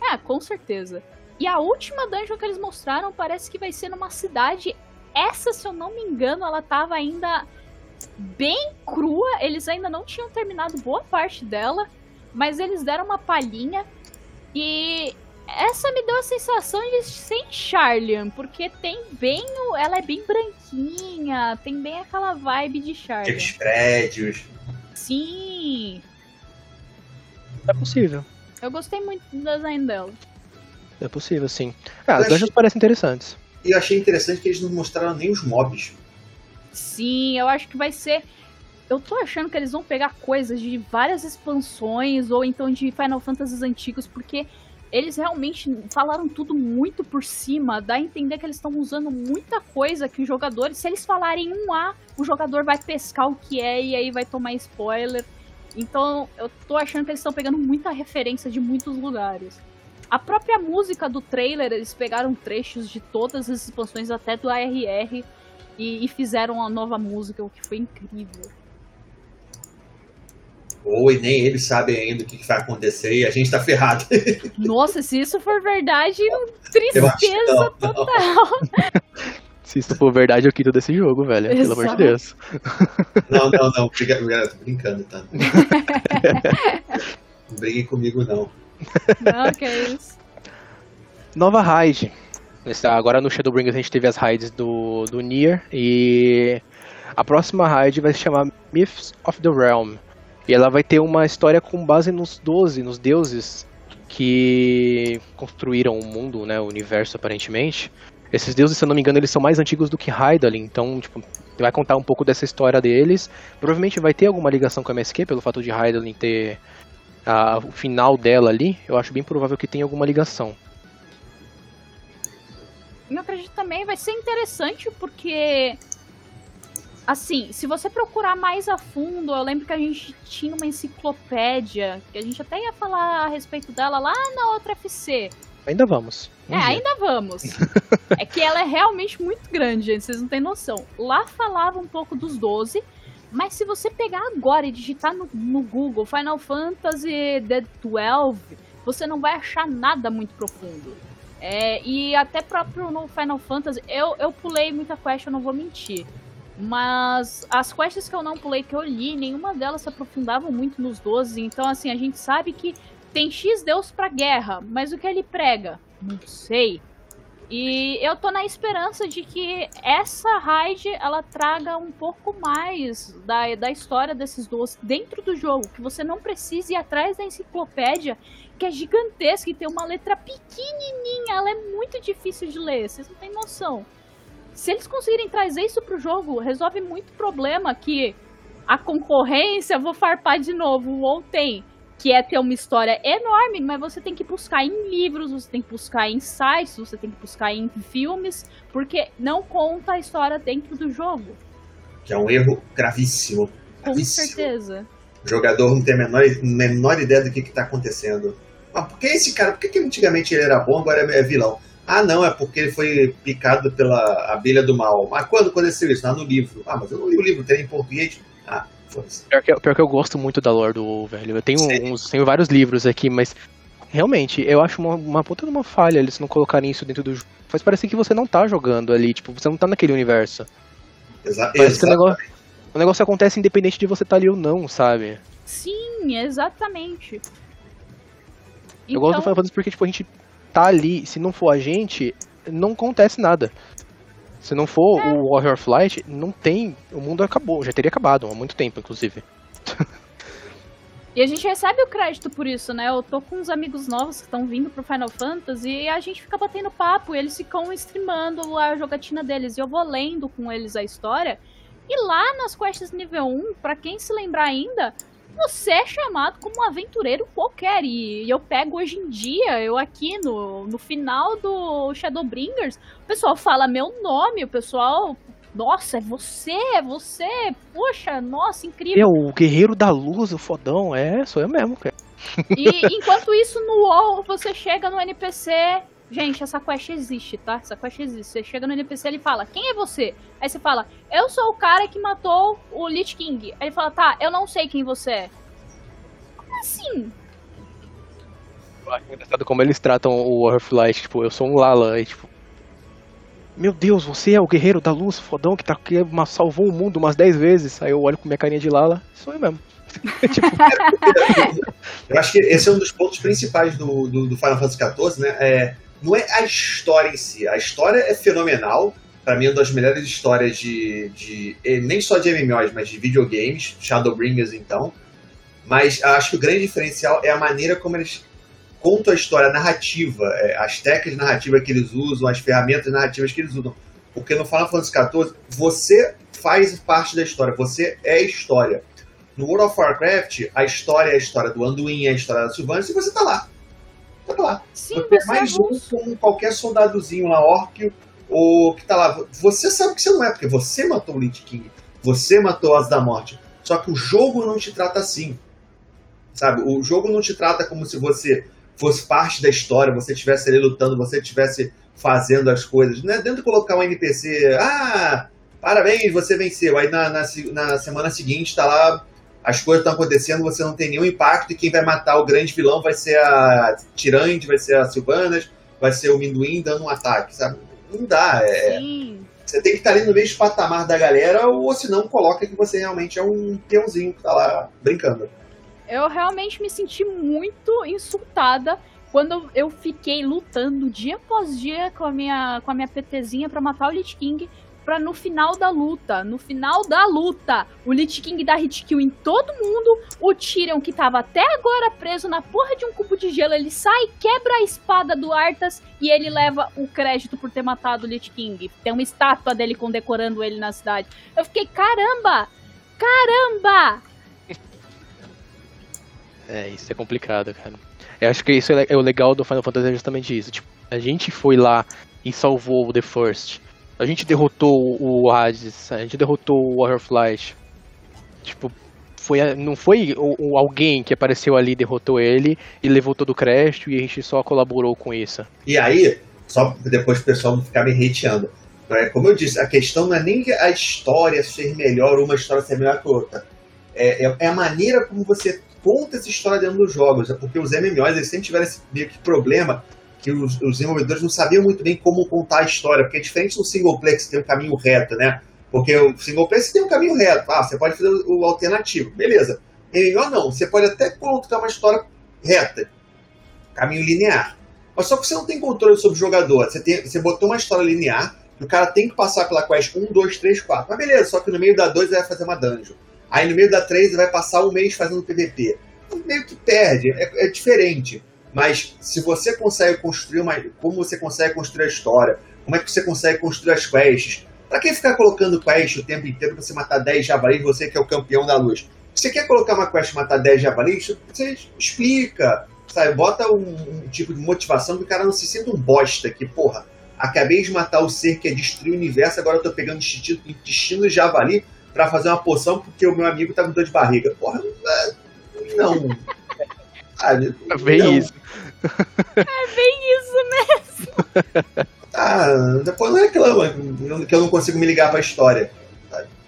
É, com certeza. E a última dungeon que eles mostraram parece que vai ser numa cidade. Essa, se eu não me engano, ela tava ainda bem crua. Eles ainda não tinham terminado boa parte dela. Mas eles deram uma palhinha. E essa me deu a sensação de sem Charlian, porque tem bem. Ela é bem branquinha, tem bem aquela vibe de Charlian. Aqueles prédios. Sim. É possível. Eu gostei muito do design dela. É possível, sim. Ah, as dungeons achei... parecem interessantes. E eu achei interessante que eles não mostraram nem os mobs. Sim, eu acho que vai ser. Eu tô achando que eles vão pegar coisas de várias expansões ou então de Final Fantasy antigos, porque eles realmente falaram tudo muito por cima, dá a entender que eles estão usando muita coisa que os jogadores, se eles falarem um A, o jogador vai pescar o que é e aí vai tomar spoiler. Então eu tô achando que eles estão pegando muita referência de muitos lugares. A própria música do trailer, eles pegaram trechos de todas as expansões, até do ARR, e, e fizeram uma nova música, o que foi incrível. Ou e nem eles sabem ainda o que vai acontecer e a gente tá ferrado. [LAUGHS] Nossa, se isso for verdade, tristeza não, total. Não. [LAUGHS] Se isso for verdade, eu quito desse jogo, velho. Exato. Pelo amor de Deus. [LAUGHS] Não, não, não. Obrigado, tô brincando, tá? Não briguem comigo, não. Não, que é isso. Nova raid. Agora no Shadowbringers a gente teve as raids do, do Nier e a próxima raid vai se chamar Myths of the Realm. E ela vai ter uma história com base nos 12, nos deuses que construíram o mundo, né, o universo aparentemente. Esses deuses, se eu não me engano, eles são mais antigos do que Hydaelyn, então, tipo, vai contar um pouco dessa história deles. Provavelmente vai ter alguma ligação com a MSQ, pelo fato de Hydaelyn ter a, o final dela ali, eu acho bem provável que tenha alguma ligação. Eu acredito também vai ser interessante porque assim, se você procurar mais a fundo, eu lembro que a gente tinha uma enciclopédia, que a gente até ia falar a respeito dela lá na outra FC. Ainda vamos. Um é, dia. ainda vamos. [LAUGHS] é que ela é realmente muito grande, gente, vocês não têm noção. Lá falava um pouco dos 12, mas se você pegar agora e digitar no, no Google Final Fantasy 12, você não vai achar nada muito profundo. É, e até próprio no Final Fantasy, eu, eu pulei muita quest, eu não vou mentir. Mas as quests que eu não pulei, que eu li, nenhuma delas se aprofundava muito nos 12. Então, assim, a gente sabe que tem X deus pra guerra, mas o que ele prega? Não sei. E eu tô na esperança de que essa raid ela traga um pouco mais da, da história desses dois dentro do jogo, que você não precise ir atrás da enciclopédia, que é gigantesca e tem uma letra pequenininha, ela é muito difícil de ler, vocês não têm noção. Se eles conseguirem trazer isso pro jogo, resolve muito problema que a concorrência, vou farpar de novo, ou tem que é ter uma história enorme, mas você tem que buscar em livros, você tem que buscar em sites, você tem que buscar em filmes, porque não conta a história dentro do jogo. Que é um erro gravíssimo. Com gravíssimo. certeza. O jogador não tem a menor, menor ideia do que está acontecendo. Mas por que esse cara? Por que, que antigamente ele era bom, agora é vilão? Ah, não, é porque ele foi picado pela abelha do mal. Mas quando aconteceu isso? Lá no livro. Ah, mas eu não li o livro, tem em português. Pior que, pior que eu gosto muito da lore do velho. Eu tenho, uns, tenho vários livros aqui, mas realmente, eu acho uma, uma puta de uma falha eles não colocarem isso dentro do jogo. Faz parecer que você não tá jogando ali, tipo, você não tá naquele universo. Exa Parece que o negócio, o negócio acontece independente de você estar tá ali ou não, sabe? Sim, exatamente. Eu então... gosto do Final Fantasy porque, tipo, a gente tá ali, se não for a gente, não acontece nada. Se não for é. o Warrior Flight, não tem. O mundo acabou, já teria acabado há muito tempo, inclusive. [LAUGHS] E a gente recebe o crédito por isso, né? Eu tô com uns amigos novos que estão vindo pro Final Fantasy e a gente fica batendo papo, e eles ficam streamando a jogatina deles. E eu vou lendo com eles a história. E lá nas quests nível 1, para quem se lembrar ainda, você é chamado como um aventureiro qualquer. E eu pego hoje em dia, eu aqui no, no final do Shadowbringers, o pessoal fala meu nome, o pessoal. Nossa, é você, é você. Poxa, nossa, incrível. É o guerreiro da luz, o fodão. É, sou eu mesmo, cara. E enquanto isso no UOL, você chega no NPC, Gente, essa quest existe, tá? Essa quest existe. Você chega no NPC, ele fala, quem é você? Aí você fala, eu sou o cara que matou o Lich King. Aí ele fala, tá, eu não sei quem você é. Como assim? Eu acho engraçado como eles tratam o Warflight, tipo, eu sou um Lala, e tipo... Meu Deus, você é o guerreiro da luz, fodão, que, tá, que salvou o mundo umas 10 vezes. Aí eu olho com minha carinha de Lala, sou eu mesmo. [LAUGHS] tipo... eu acho que esse é um dos pontos principais do, do, do Final Fantasy XIV, né? É não é a história em si. A história é fenomenal. Para mim, é uma das melhores histórias de, de. Nem só de MMOs, mas de videogames. Shadowbringers, então. Mas acho que o grande diferencial é a maneira como eles contam a história, a narrativa, é, as técnicas narrativas que eles usam, as ferramentas narrativas que eles usam. Porque no Final Fantasy XIV, você faz parte da história, você é história. No World of Warcraft, a história é a história do Anduin, é a história da Sylvanas, e você tá lá tá lá. Sim, você é mais um como qualquer soldadozinho lá, orc, ou que tá lá. Você sabe que você não é, porque você matou o Lich King, você matou as da morte. Só que o jogo não te trata assim. Sabe? O jogo não te trata como se você fosse parte da história, você estivesse ali lutando, você estivesse fazendo as coisas. Não é dentro de colocar um NPC, ah, parabéns, você venceu. Aí na, na, na semana seguinte tá lá as coisas estão acontecendo, você não tem nenhum impacto, e quem vai matar o grande vilão vai ser a Tirande, vai ser a Sylvanas, vai ser o Minduim dando um ataque, sabe? Não dá. É... Sim. Você tem que estar ali no mesmo patamar da galera, ou senão coloca que você realmente é um peãozinho que tá lá brincando. Eu realmente me senti muito insultada quando eu fiquei lutando dia após dia com a minha, com a minha PTzinha pra matar o Lich King no final da luta, no final da luta, o Lich King dá hit kill em todo mundo, o Tyrion, que tava até agora preso na porra de um cubo de gelo, ele sai, quebra a espada do Arthas e ele leva o crédito por ter matado o Lich King. Tem uma estátua dele condecorando ele na cidade. Eu fiquei, caramba! Caramba! É, isso é complicado, cara. Eu acho que isso é, é o legal do Final Fantasy é justamente isso. Tipo, a gente foi lá e salvou o The First. A gente derrotou o Hades, a gente derrotou o Warrior Flight. Tipo, foi, não foi o, o, alguém que apareceu ali derrotou ele e levou todo o crédito e a gente só colaborou com isso. E aí, só depois o pessoal não ficar me hateando. É, como eu disse, a questão não é nem a história ser melhor, uma história ser melhor que outra. É, é, é a maneira como você conta essa história dentro dos jogos. É porque os MMOs eles sempre tiveram esse meio que problema que os, os, desenvolvedores não sabiam muito bem como contar a história, porque é diferente do single player que você tem um caminho reto, né? Porque o single player você tem um caminho reto, ah, você pode fazer o, alternativo, beleza. MMO não, você pode até contar uma história reta, caminho linear. Mas só que você não tem controle sobre o jogador. Você, tem, você botou uma história linear, o cara tem que passar pela quest 1, 2, 3, 4. Mas beleza, só que no meio da 2 ele vai fazer uma dungeon. Aí no meio da 3 ele vai passar um mês fazendo PVP. Meio que perde, é, é diferente. Mas se você consegue construir uma. Como você consegue construir a história, como é que você consegue construir as quests? Pra que ficar colocando quest o tempo inteiro pra você matar 10 javalis, você que é o campeão da luz? Você quer colocar uma quest matar 10 javalis? Você explica, sabe? Bota um, um, tipo de motivação que o cara não se sinta um bosta, que, porra, acabei de matar o ser que é destruir o universo, agora eu tô pegando intestino, de javali para fazer uma poção porque o meu amigo tá com dor de barriga. Porra, não. Sabe? É bem não. isso. É bem isso mesmo. [LAUGHS] Ah, depois não reclama que eu não consigo me ligar pra história.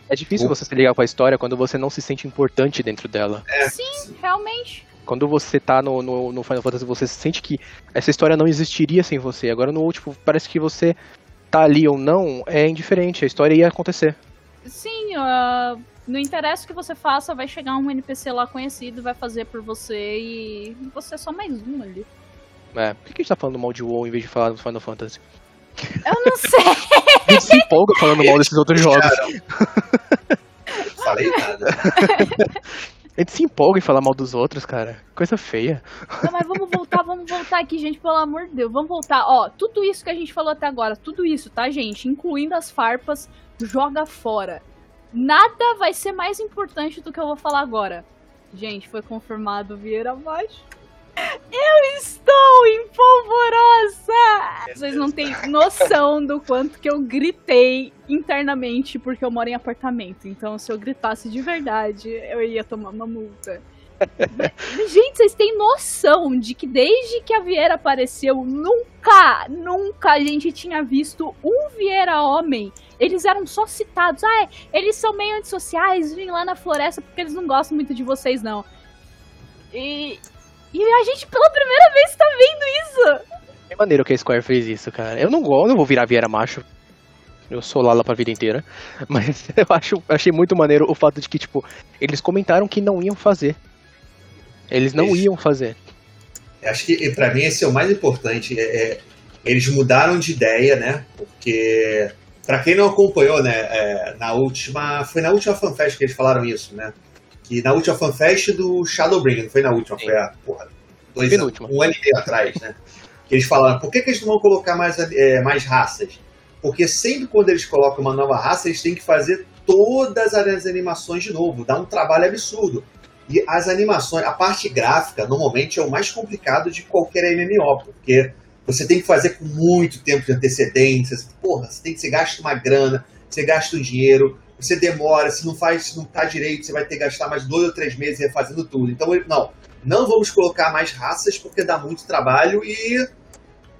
É difícil você se ligar com a história quando você não se sente importante dentro dela. É. Sim, realmente. Quando você tá no, no, no, Final Fantasy, você sente que essa história não existiria sem você. Agora no último, parece que você tá ali ou não, é indiferente. A história ia acontecer. Sim, uh, não interessa o que você faça, vai chegar um NPC lá conhecido, vai fazer por você e você é só mais um ali. É, por que a gente tá falando mal de WoW em vez de falar do Final Fantasy? Eu não sei. [LAUGHS] A gente se empolga falando mal desses outros jogos. Falei nada. [LAUGHS] A gente se empolga em falar mal dos outros, cara. Coisa feia. Não, mas vamos voltar, vamos voltar aqui, gente, pelo amor de Deus. Vamos voltar. Ó, tudo isso que a gente falou até agora, tudo isso, tá, gente? Incluindo as farpas, joga fora. Nada vai ser mais importante do que eu vou falar agora. Gente, foi confirmado Vieira abaixo. Eu estou em polvorosa! Vocês não têm noção do quanto que eu gritei internamente porque eu moro em apartamento. Então, se eu gritasse de verdade, eu ia tomar uma multa. Gente, vocês têm noção de que desde que a Vieira apareceu, nunca, nunca a gente tinha visto um Vieira homem. Eles eram só citados. Ah, é, eles são meio antissociais, vêm lá na floresta porque eles não gostam muito de vocês, não. E, e a gente pela primeira vez tá vendo isso. É maneiro que a Square fez isso, cara. Eu não gosto, não vou virar Vieira macho. Eu sou Lala pra vida inteira. [LAUGHS] Mas eu acho, achei muito maneiro o fato de que, tipo, eles comentaram que não iam fazer. Eles não iam fazer. Acho que para mim esse é o mais importante. É, é, eles mudaram de ideia, né? Porque para quem não acompanhou, né? É, na última, foi na última fanfest que eles falaram isso, né? Que na última fanfest do Shadowbring, não foi na última, Sim. foi a porra, dois anos, um ano e meio atrás, né? Que eles falaram, por que, que eles não vão colocar mais, é, mais raças? Porque sempre quando eles colocam uma nova raça, eles têm que fazer todas as animações de novo, dá um trabalho absurdo. E as animações, a parte gráfica, normalmente é o mais complicado de qualquer MMO, porque você tem que fazer com muito tempo de antecedência. Porra, você tem que você gasta uma grana, você gasta um dinheiro, você demora, se não faz, se não tá direito, você vai ter que gastar mais dois ou três meses refazendo tudo. Então, não, não vamos colocar mais raças porque dá muito trabalho e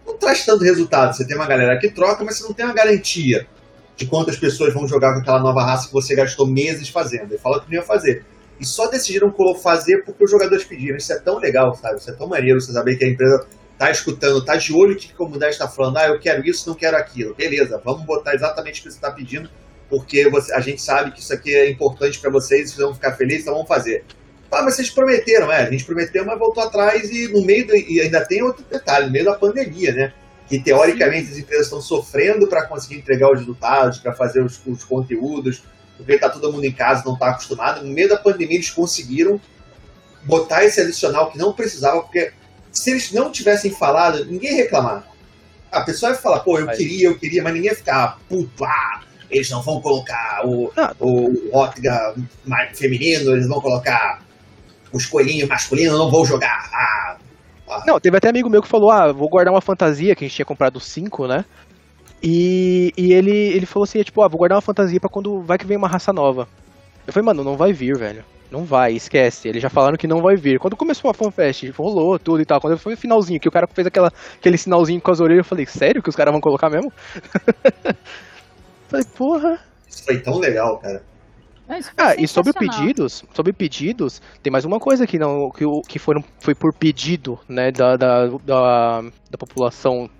não traz tanto resultado. Você tem uma galera que troca, mas você não tem uma garantia de quantas pessoas vão jogar com aquela nova raça que você gastou meses fazendo. Ele fala que não ia fazer e só decidiram fazer porque os jogadores pediram. Isso é tão legal, sabe? Isso é tão maneiro você saber que a empresa tá escutando, tá de olho que a comunidade está falando, ah, eu quero isso, não quero aquilo. Beleza, vamos botar exatamente o que você está pedindo, porque você, a gente sabe que isso aqui é importante para vocês, vocês vão ficar felizes, então vamos fazer. Ah, mas vocês prometeram, é, a gente prometeu, mas voltou atrás e no meio, do, e ainda tem outro detalhe, no meio da pandemia, né? Que teoricamente as empresas estão sofrendo para conseguir entregar os resultados, para fazer os, os conteúdos, porque tá todo mundo em casa, não tá acostumado. No meio da pandemia, eles conseguiram botar esse adicional que não precisava, porque se eles não tivessem falado, ninguém ia reclamar. A pessoa ia falar, pô, eu queria, eu queria, mas ninguém ia ficar, puto, ah, eles não vão colocar o, ah. o Otga feminino, eles vão colocar os coelhinhos masculinos, não vão jogar. Ah, ah. Não, teve até amigo meu que falou, ah, vou guardar uma fantasia, que a gente tinha comprado cinco, né? E, e ele, ele falou assim, tipo, ah, vou guardar uma fantasia para quando vai que vem uma raça nova. Eu falei, mano, não vai vir, velho. Não vai, esquece. Eles já falaram que não vai vir. Quando começou a fanfest, rolou tudo e tal. Quando foi o finalzinho, que o cara fez aquela, aquele sinalzinho com as orelhas, eu falei, sério que os caras vão colocar mesmo? [LAUGHS] falei, porra. Isso foi tão legal, cara. Ah, e sobre pedidos, sobre pedidos, tem mais uma coisa que não que, que foram foi por pedido, né, da, da, da, da população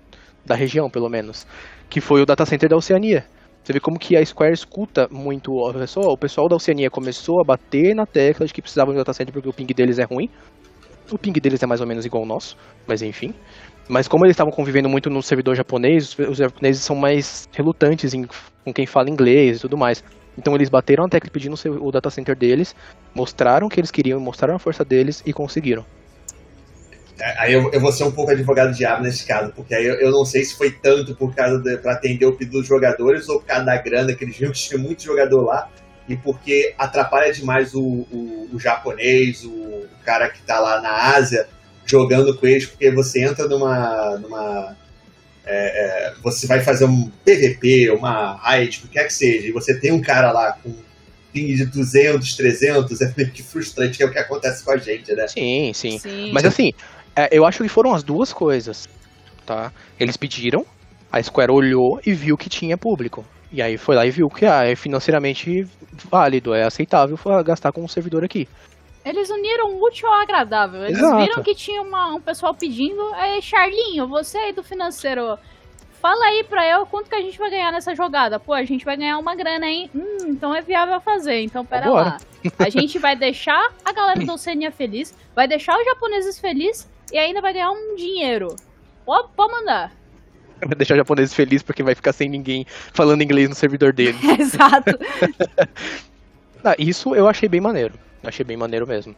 da região, pelo menos que foi o data center da Oceania. Você vê como que a Square escuta muito o pessoal. O pessoal da Oceania começou a bater na tecla de que precisavam de data center porque o ping deles é ruim. O ping deles é mais ou menos igual ao nosso, mas enfim. Mas como eles estavam convivendo muito no servidor japonês, os japoneses são mais relutantes em, com quem fala inglês e tudo mais. Então eles bateram a tecla pedindo o data center deles, mostraram que eles queriam, mostraram a força deles e conseguiram. É, aí eu, eu vou ser um pouco advogado diabo nesse caso, porque aí eu, eu não sei se foi tanto por causa para atender o pedido dos jogadores ou por causa da grana que eles viram que tinha muito jogador lá e porque atrapalha demais o, o, o japonês, o, o, cara que está lá na Ásia jogando com eles, porque você entra numa. numa é, é, você vai fazer um PVP, uma raid, o que quer que seja, e você tem um cara lá com ping de 200, 300, é meio que frustrante, que é o que acontece com a gente, né? Sim, sim. sim. Mas assim, é, eu acho que foram as duas coisas, tá? Eles pediram, a Square olhou e viu que tinha público. E aí foi lá e viu que ah, é financeiramente válido, é aceitável gastar com um servidor aqui. Eles uniram o útil ao agradável. Eles Exato. viram que tinha uma, um pessoal pedindo. É, Charlinho, você aí do financeiro, fala aí pra eu quanto que a gente vai ganhar nessa jogada. Pô, a gente vai ganhar uma grana, hein? Hum, então é viável fazer. Então pera Agora. lá. A gente vai deixar a galera da Oceania feliz, vai deixar os japoneses felizes e ainda vai ganhar um dinheiro. Pode, pode mandar. [LAUGHS] Vai deixar os japoneses felizes porque vai ficar sem ninguém falando inglês no servidor deles. [LAUGHS] Exato. [LAUGHS] ah, isso eu achei bem maneiro. Achei bem maneiro mesmo.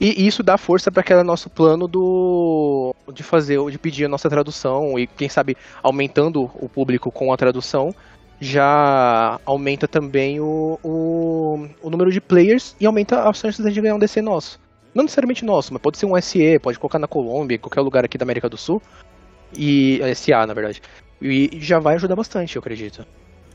E isso dá força para aquele nosso plano do de fazer, de pedir a nossa tradução e quem sabe aumentando o público com a tradução, já aumenta também o, o, o número de players e aumenta as chances de ganhar um DC nosso. Não necessariamente nosso, mas pode ser um SE, pode colocar na Colômbia, qualquer lugar aqui da América do Sul. E SA, na verdade. E já vai ajudar bastante, eu acredito.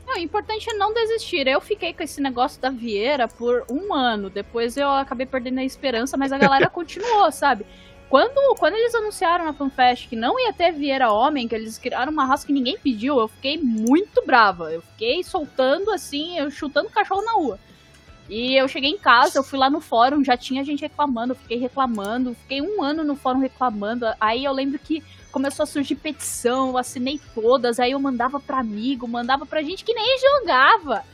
Não, o importante é não desistir. Eu fiquei com esse negócio da Vieira por um ano. Depois eu acabei perdendo a esperança, mas a galera [LAUGHS] continuou, sabe? Quando, quando eles anunciaram na FanFest que não ia ter Vieira Homem, que eles criaram uma raça que ninguém pediu, eu fiquei muito brava. Eu fiquei soltando assim, eu chutando cachorro na rua. E eu cheguei em casa, eu fui lá no fórum, já tinha gente reclamando, eu fiquei reclamando, fiquei um ano no fórum reclamando. Aí eu lembro que começou a surgir petição, eu assinei todas, aí eu mandava para amigo, mandava pra gente que nem jogava.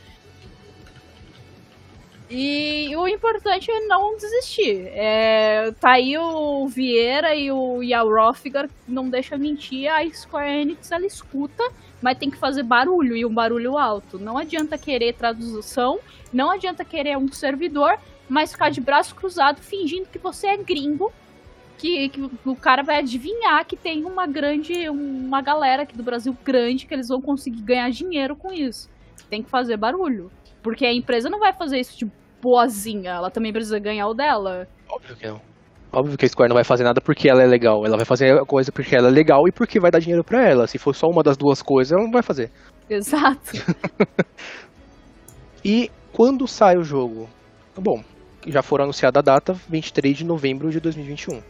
E o importante é não desistir. É, tá aí o Vieira e o Yal Rofigar, não deixa mentir, a Square Enix ela escuta, mas tem que fazer barulho e um barulho alto. Não adianta querer tradução, não adianta querer um servidor, mas ficar de braço cruzado fingindo que você é gringo que, que, o cara vai adivinhar que tem uma grande, uma galera aqui do Brasil grande que eles vão conseguir ganhar dinheiro com isso. Tem que fazer barulho. Porque a empresa não vai fazer isso de boazinha, ela também precisa ganhar o dela. Óbvio que não. Óbvio que a Square não vai fazer nada porque ela é legal. Ela vai fazer a coisa porque ela é legal e porque vai dar dinheiro para ela. Se for só uma das duas coisas, ela não vai fazer. Exato. [LAUGHS] e quando sai o jogo? Bom, já foram anunciada a data, 23 de novembro de 2021.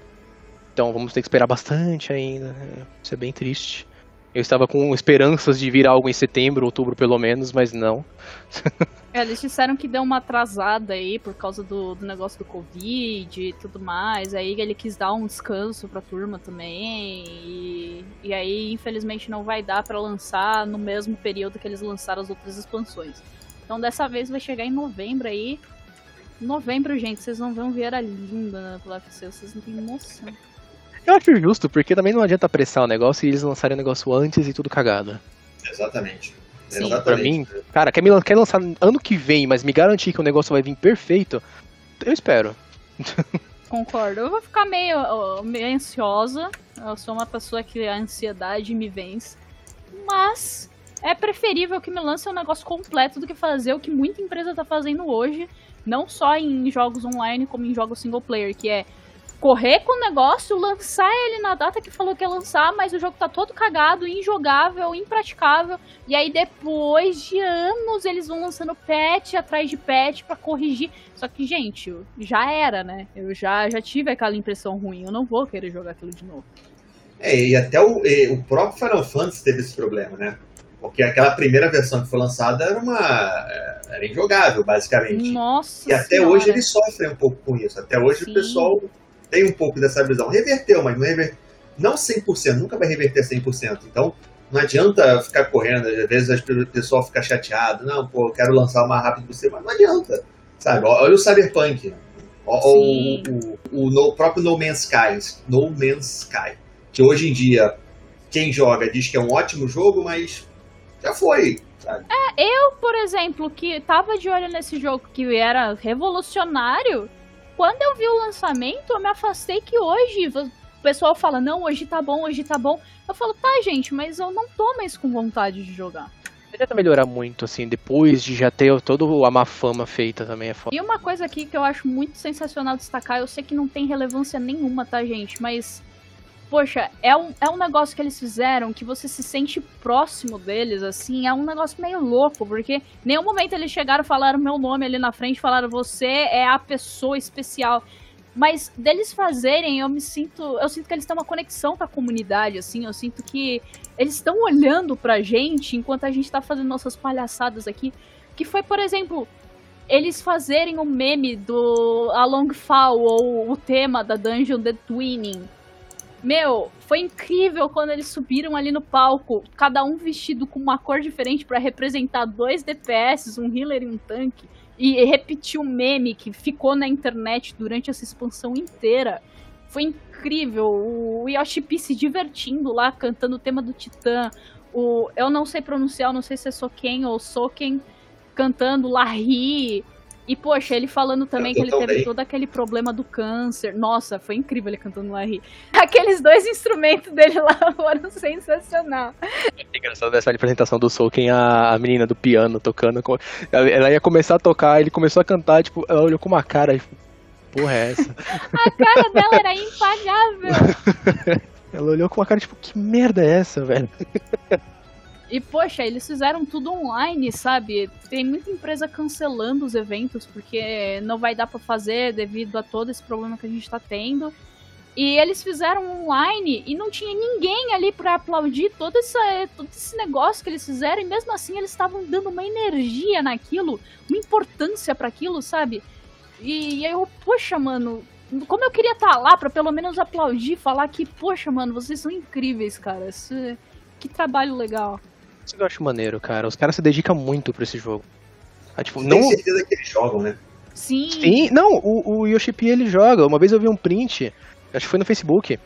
Então vamos ter que esperar bastante ainda. Isso é bem triste. Eu estava com esperanças de vir algo em setembro, outubro pelo menos, mas não. é, eles disseram que deu uma atrasada aí por causa do, do, negócio do Covid e tudo mais. Aí ele quis dar um descanso pra turma também. E, e aí, infelizmente, não vai dar para lançar no mesmo período que eles lançaram as outras expansões. Então dessa vez vai chegar em novembro aí. Novembro, gente, vocês vão ver um Vieira linda na UFC, vocês não têm noção. Eu acho justo, porque também não adianta apressar o negócio e eles lançarem o negócio antes e tudo cagado. Exatamente. Sim. Exatamente. Pra mim, cara, quer, me, quer lançar ano que vem, mas me garantir que o negócio vai vir perfeito, eu espero. [LAUGHS] Concordo. Eu vou ficar meio, meio ansiosa. Eu sou uma pessoa que a ansiedade me vence. Mas é preferível que me lance um negócio completo do que fazer o que muita empresa tá fazendo hoje. Não só em jogos online, como em jogos single player, que é correr com o negócio, lançar ele na data que falou que ia lançar, mas o jogo tá todo cagado, injogável, impraticável. E aí depois de anos eles vão lançando patch atrás de patch para corrigir. Só que, gente, já era, né? Eu já, já tive aquela impressão ruim, eu não vou querer jogar aquilo de novo. É, e até o, e, o próprio Final Fantasy teve esse problema, né? Porque aquela primeira versão que foi lançada era uma. É, era injogável, basicamente. Nossa. E até senhora. hoje eles sofrem um pouco com isso. Até hoje Sim. o pessoal tem um pouco dessa visão. Reverteu, mas não, rever... não 100%, nunca vai reverter 100%. Então, não adianta ficar correndo, às vezes o pessoal fica chateado, não, pô, quero lançar o mais rápido possível, mas não adianta, sabe? Olha o Cyberpunk. Ou o, o, o, próprio No Man's Sky, No Man's Sky, que hoje em dia quem joga diz que é um ótimo jogo, mas já foi. Sabe? É, eu, por exemplo, que tava de olho nesse jogo que era revolucionário, quando eu vi o lançamento, eu me afastei que hoje o pessoal fala, não, hoje tá bom, hoje tá bom. Eu falo, tá, gente, mas eu não tô mais com vontade de jogar. Tenta melhorar muito, assim, depois de já ter toda a má fama feita também é foda. E uma coisa aqui que eu acho muito sensacional destacar, eu sei que não tem relevância nenhuma, tá, gente? Mas, poxa, é um, é um negócio que eles fizeram que você se sente próximo deles, assim, é um negócio meio louco, porque nenhum momento eles chegaram falaram meu nome ali na frente, falaram você é a pessoa especial. Mas deles fazerem, eu me sinto. Eu sinto que eles têm uma conexão com a comunidade, assim. Eu sinto que eles estão olhando pra gente enquanto a gente tá fazendo nossas palhaçadas aqui. Que foi, por exemplo, eles fazerem o um meme do Along Fall ou o tema da Dungeon The Twinning. Meu, foi incrível quando eles subiram ali no palco, cada um vestido com uma cor diferente para representar dois DPS, um healer e um tanque e repetir o meme que ficou na internet durante essa expansão inteira. Foi incrível. O Yoshi P se divertindo lá, cantando o tema do Titã. O, eu não sei pronunciar, não sei se é Soken ou Soken, cantando Larry. E, poxa, ele falando também que ele teve bem. todo aquele problema do câncer. Nossa, foi incrível ele cantando Larry. [LAUGHS] Aqueles dois instrumentos dele lá [LAUGHS] foram sensacional. É engraçado dessa apresentação do Soken, a, a menina do piano tocando. Ela ia começar a tocar, ele começou a cantar, tipo, ela olhou com uma cara, tipo, porra é essa? [LAUGHS] a cara dela era impagável. ela olhou com uma cara, tipo, que merda é essa, velho? E, poxa, eles fizeram tudo online, sabe? Tem muita empresa cancelando os eventos porque não vai dar para fazer devido a todo esse problema que a gente tá tendo. E eles fizeram online e não tinha ninguém ali para aplaudir todo, essa, todo esse negócio que eles fizeram. E mesmo assim eles estavam dando uma energia naquilo, uma importância para aquilo, sabe? E, e aí eu, poxa, mano, como eu queria estar tá lá para pelo menos aplaudir, falar que, poxa, mano, vocês são incríveis, cara. Esse, que trabalho legal. Isso que eu acho maneiro, cara. Os caras se dedicam muito pra esse jogo. Ah, tipo, não... Tem certeza que eles jogam, né? Sim. Sim, não, o, o Yoshipi ele joga. Uma vez eu vi um print, acho que foi no Facebook.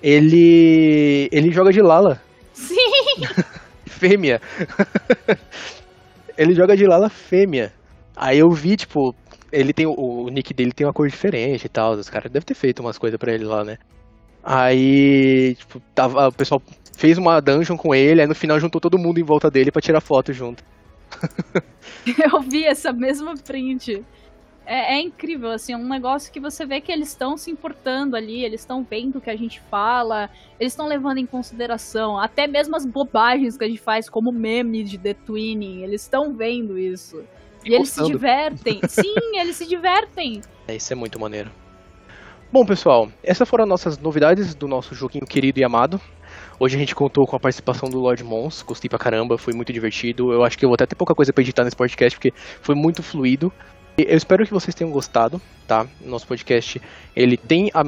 Ele. Ele joga de Lala. Sim! [LAUGHS] fêmea. ele joga de Lala fêmea. Aí eu vi, tipo, ele tem. O, o nick dele tem uma cor diferente e tal. Os caras devem ter feito umas coisas pra ele lá, né? Aí, tipo, tava, o pessoal fez uma dungeon com ele, aí no final juntou todo mundo em volta dele para tirar foto junto. [LAUGHS] Eu vi essa mesma print. É, é, incrível, assim, é um negócio que você vê que eles estão se importando ali, eles estão vendo o que a gente fala, eles estão levando em consideração até mesmo as bobagens que a gente faz, como meme de The Twinning, eles estão vendo isso. E, e eles se divertem. [LAUGHS] Sim, eles se divertem. É, isso é muito maneiro. Bom, pessoal, essas foram as nossas novidades do nosso joguinho querido e amado. Hoje a gente contou com a participação do Lord Mons, gostei pra caramba, foi muito divertido. Eu acho que eu vou até ter pouca coisa pra editar nesse podcast, porque foi muito fluido. Eu espero que vocês tenham gostado, tá? Nosso podcast, ele tem a,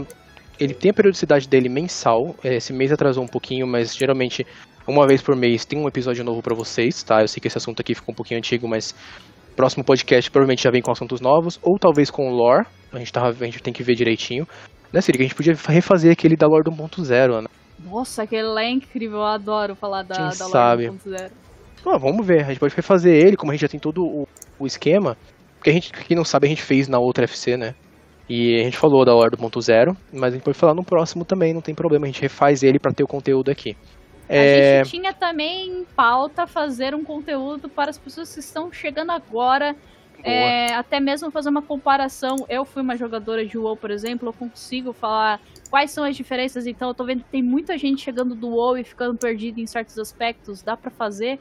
ele tem a periodicidade dele mensal. Esse mês atrasou um pouquinho, mas geralmente uma vez por mês tem um episódio novo para vocês, tá? Eu sei que esse assunto aqui ficou um pouquinho antigo, mas próximo podcast provavelmente já vem com assuntos novos, ou talvez com lore. A gente, tá, a gente tem que ver direitinho. Né, Siri? A gente podia refazer aquele da lore 1.0, né? Nossa, aquele lá é incrível, eu adoro falar da, Quem da sabe. 1.0. Ah, vamos ver, a gente pode refazer ele, como a gente já tem todo o, o esquema. Porque a gente, quem não sabe, a gente fez na outra FC, né? E a gente falou da Lore 1.0, mas a gente pode falar no próximo também, não tem problema, a gente refaz ele para ter o conteúdo aqui. É... A gente tinha também em pauta fazer um conteúdo para as pessoas que estão chegando agora. É, até mesmo fazer uma comparação. Eu fui uma jogadora de WoW, por exemplo, eu consigo falar quais são as diferenças. Então, eu tô vendo que tem muita gente chegando do WoW e ficando perdido em certos aspectos. Dá para fazer.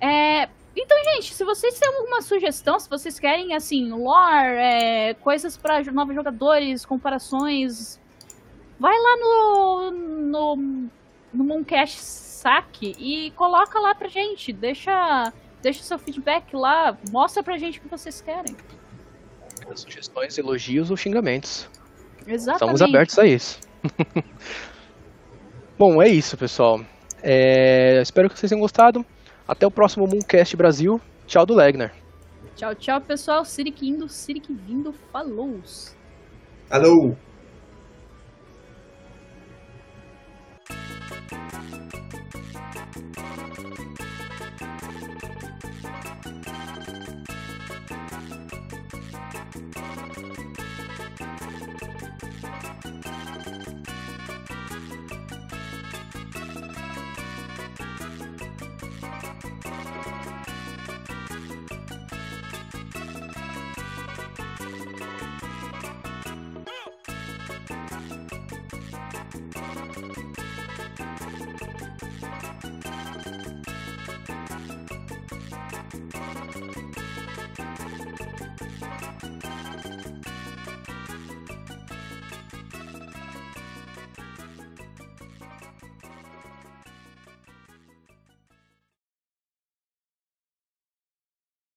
É, então, gente, se vocês têm alguma sugestão, se vocês querem, assim, lore, é, coisas para novos jogadores, comparações, vai lá no, no no Mooncast Saque e coloca lá pra gente. Deixa, deixa seu feedback lá, mostra pra gente o que vocês querem. Sugestões, elogios ou xingamentos. Exatamente. Estamos abertos a isso. [LAUGHS] Bom, é isso, pessoal. É... Espero que vocês tenham gostado. Até o próximo Mooncast Brasil. Tchau do Legner. Tchau, tchau, pessoal. Sirik indo, Sirik vindo. Falou. Alô.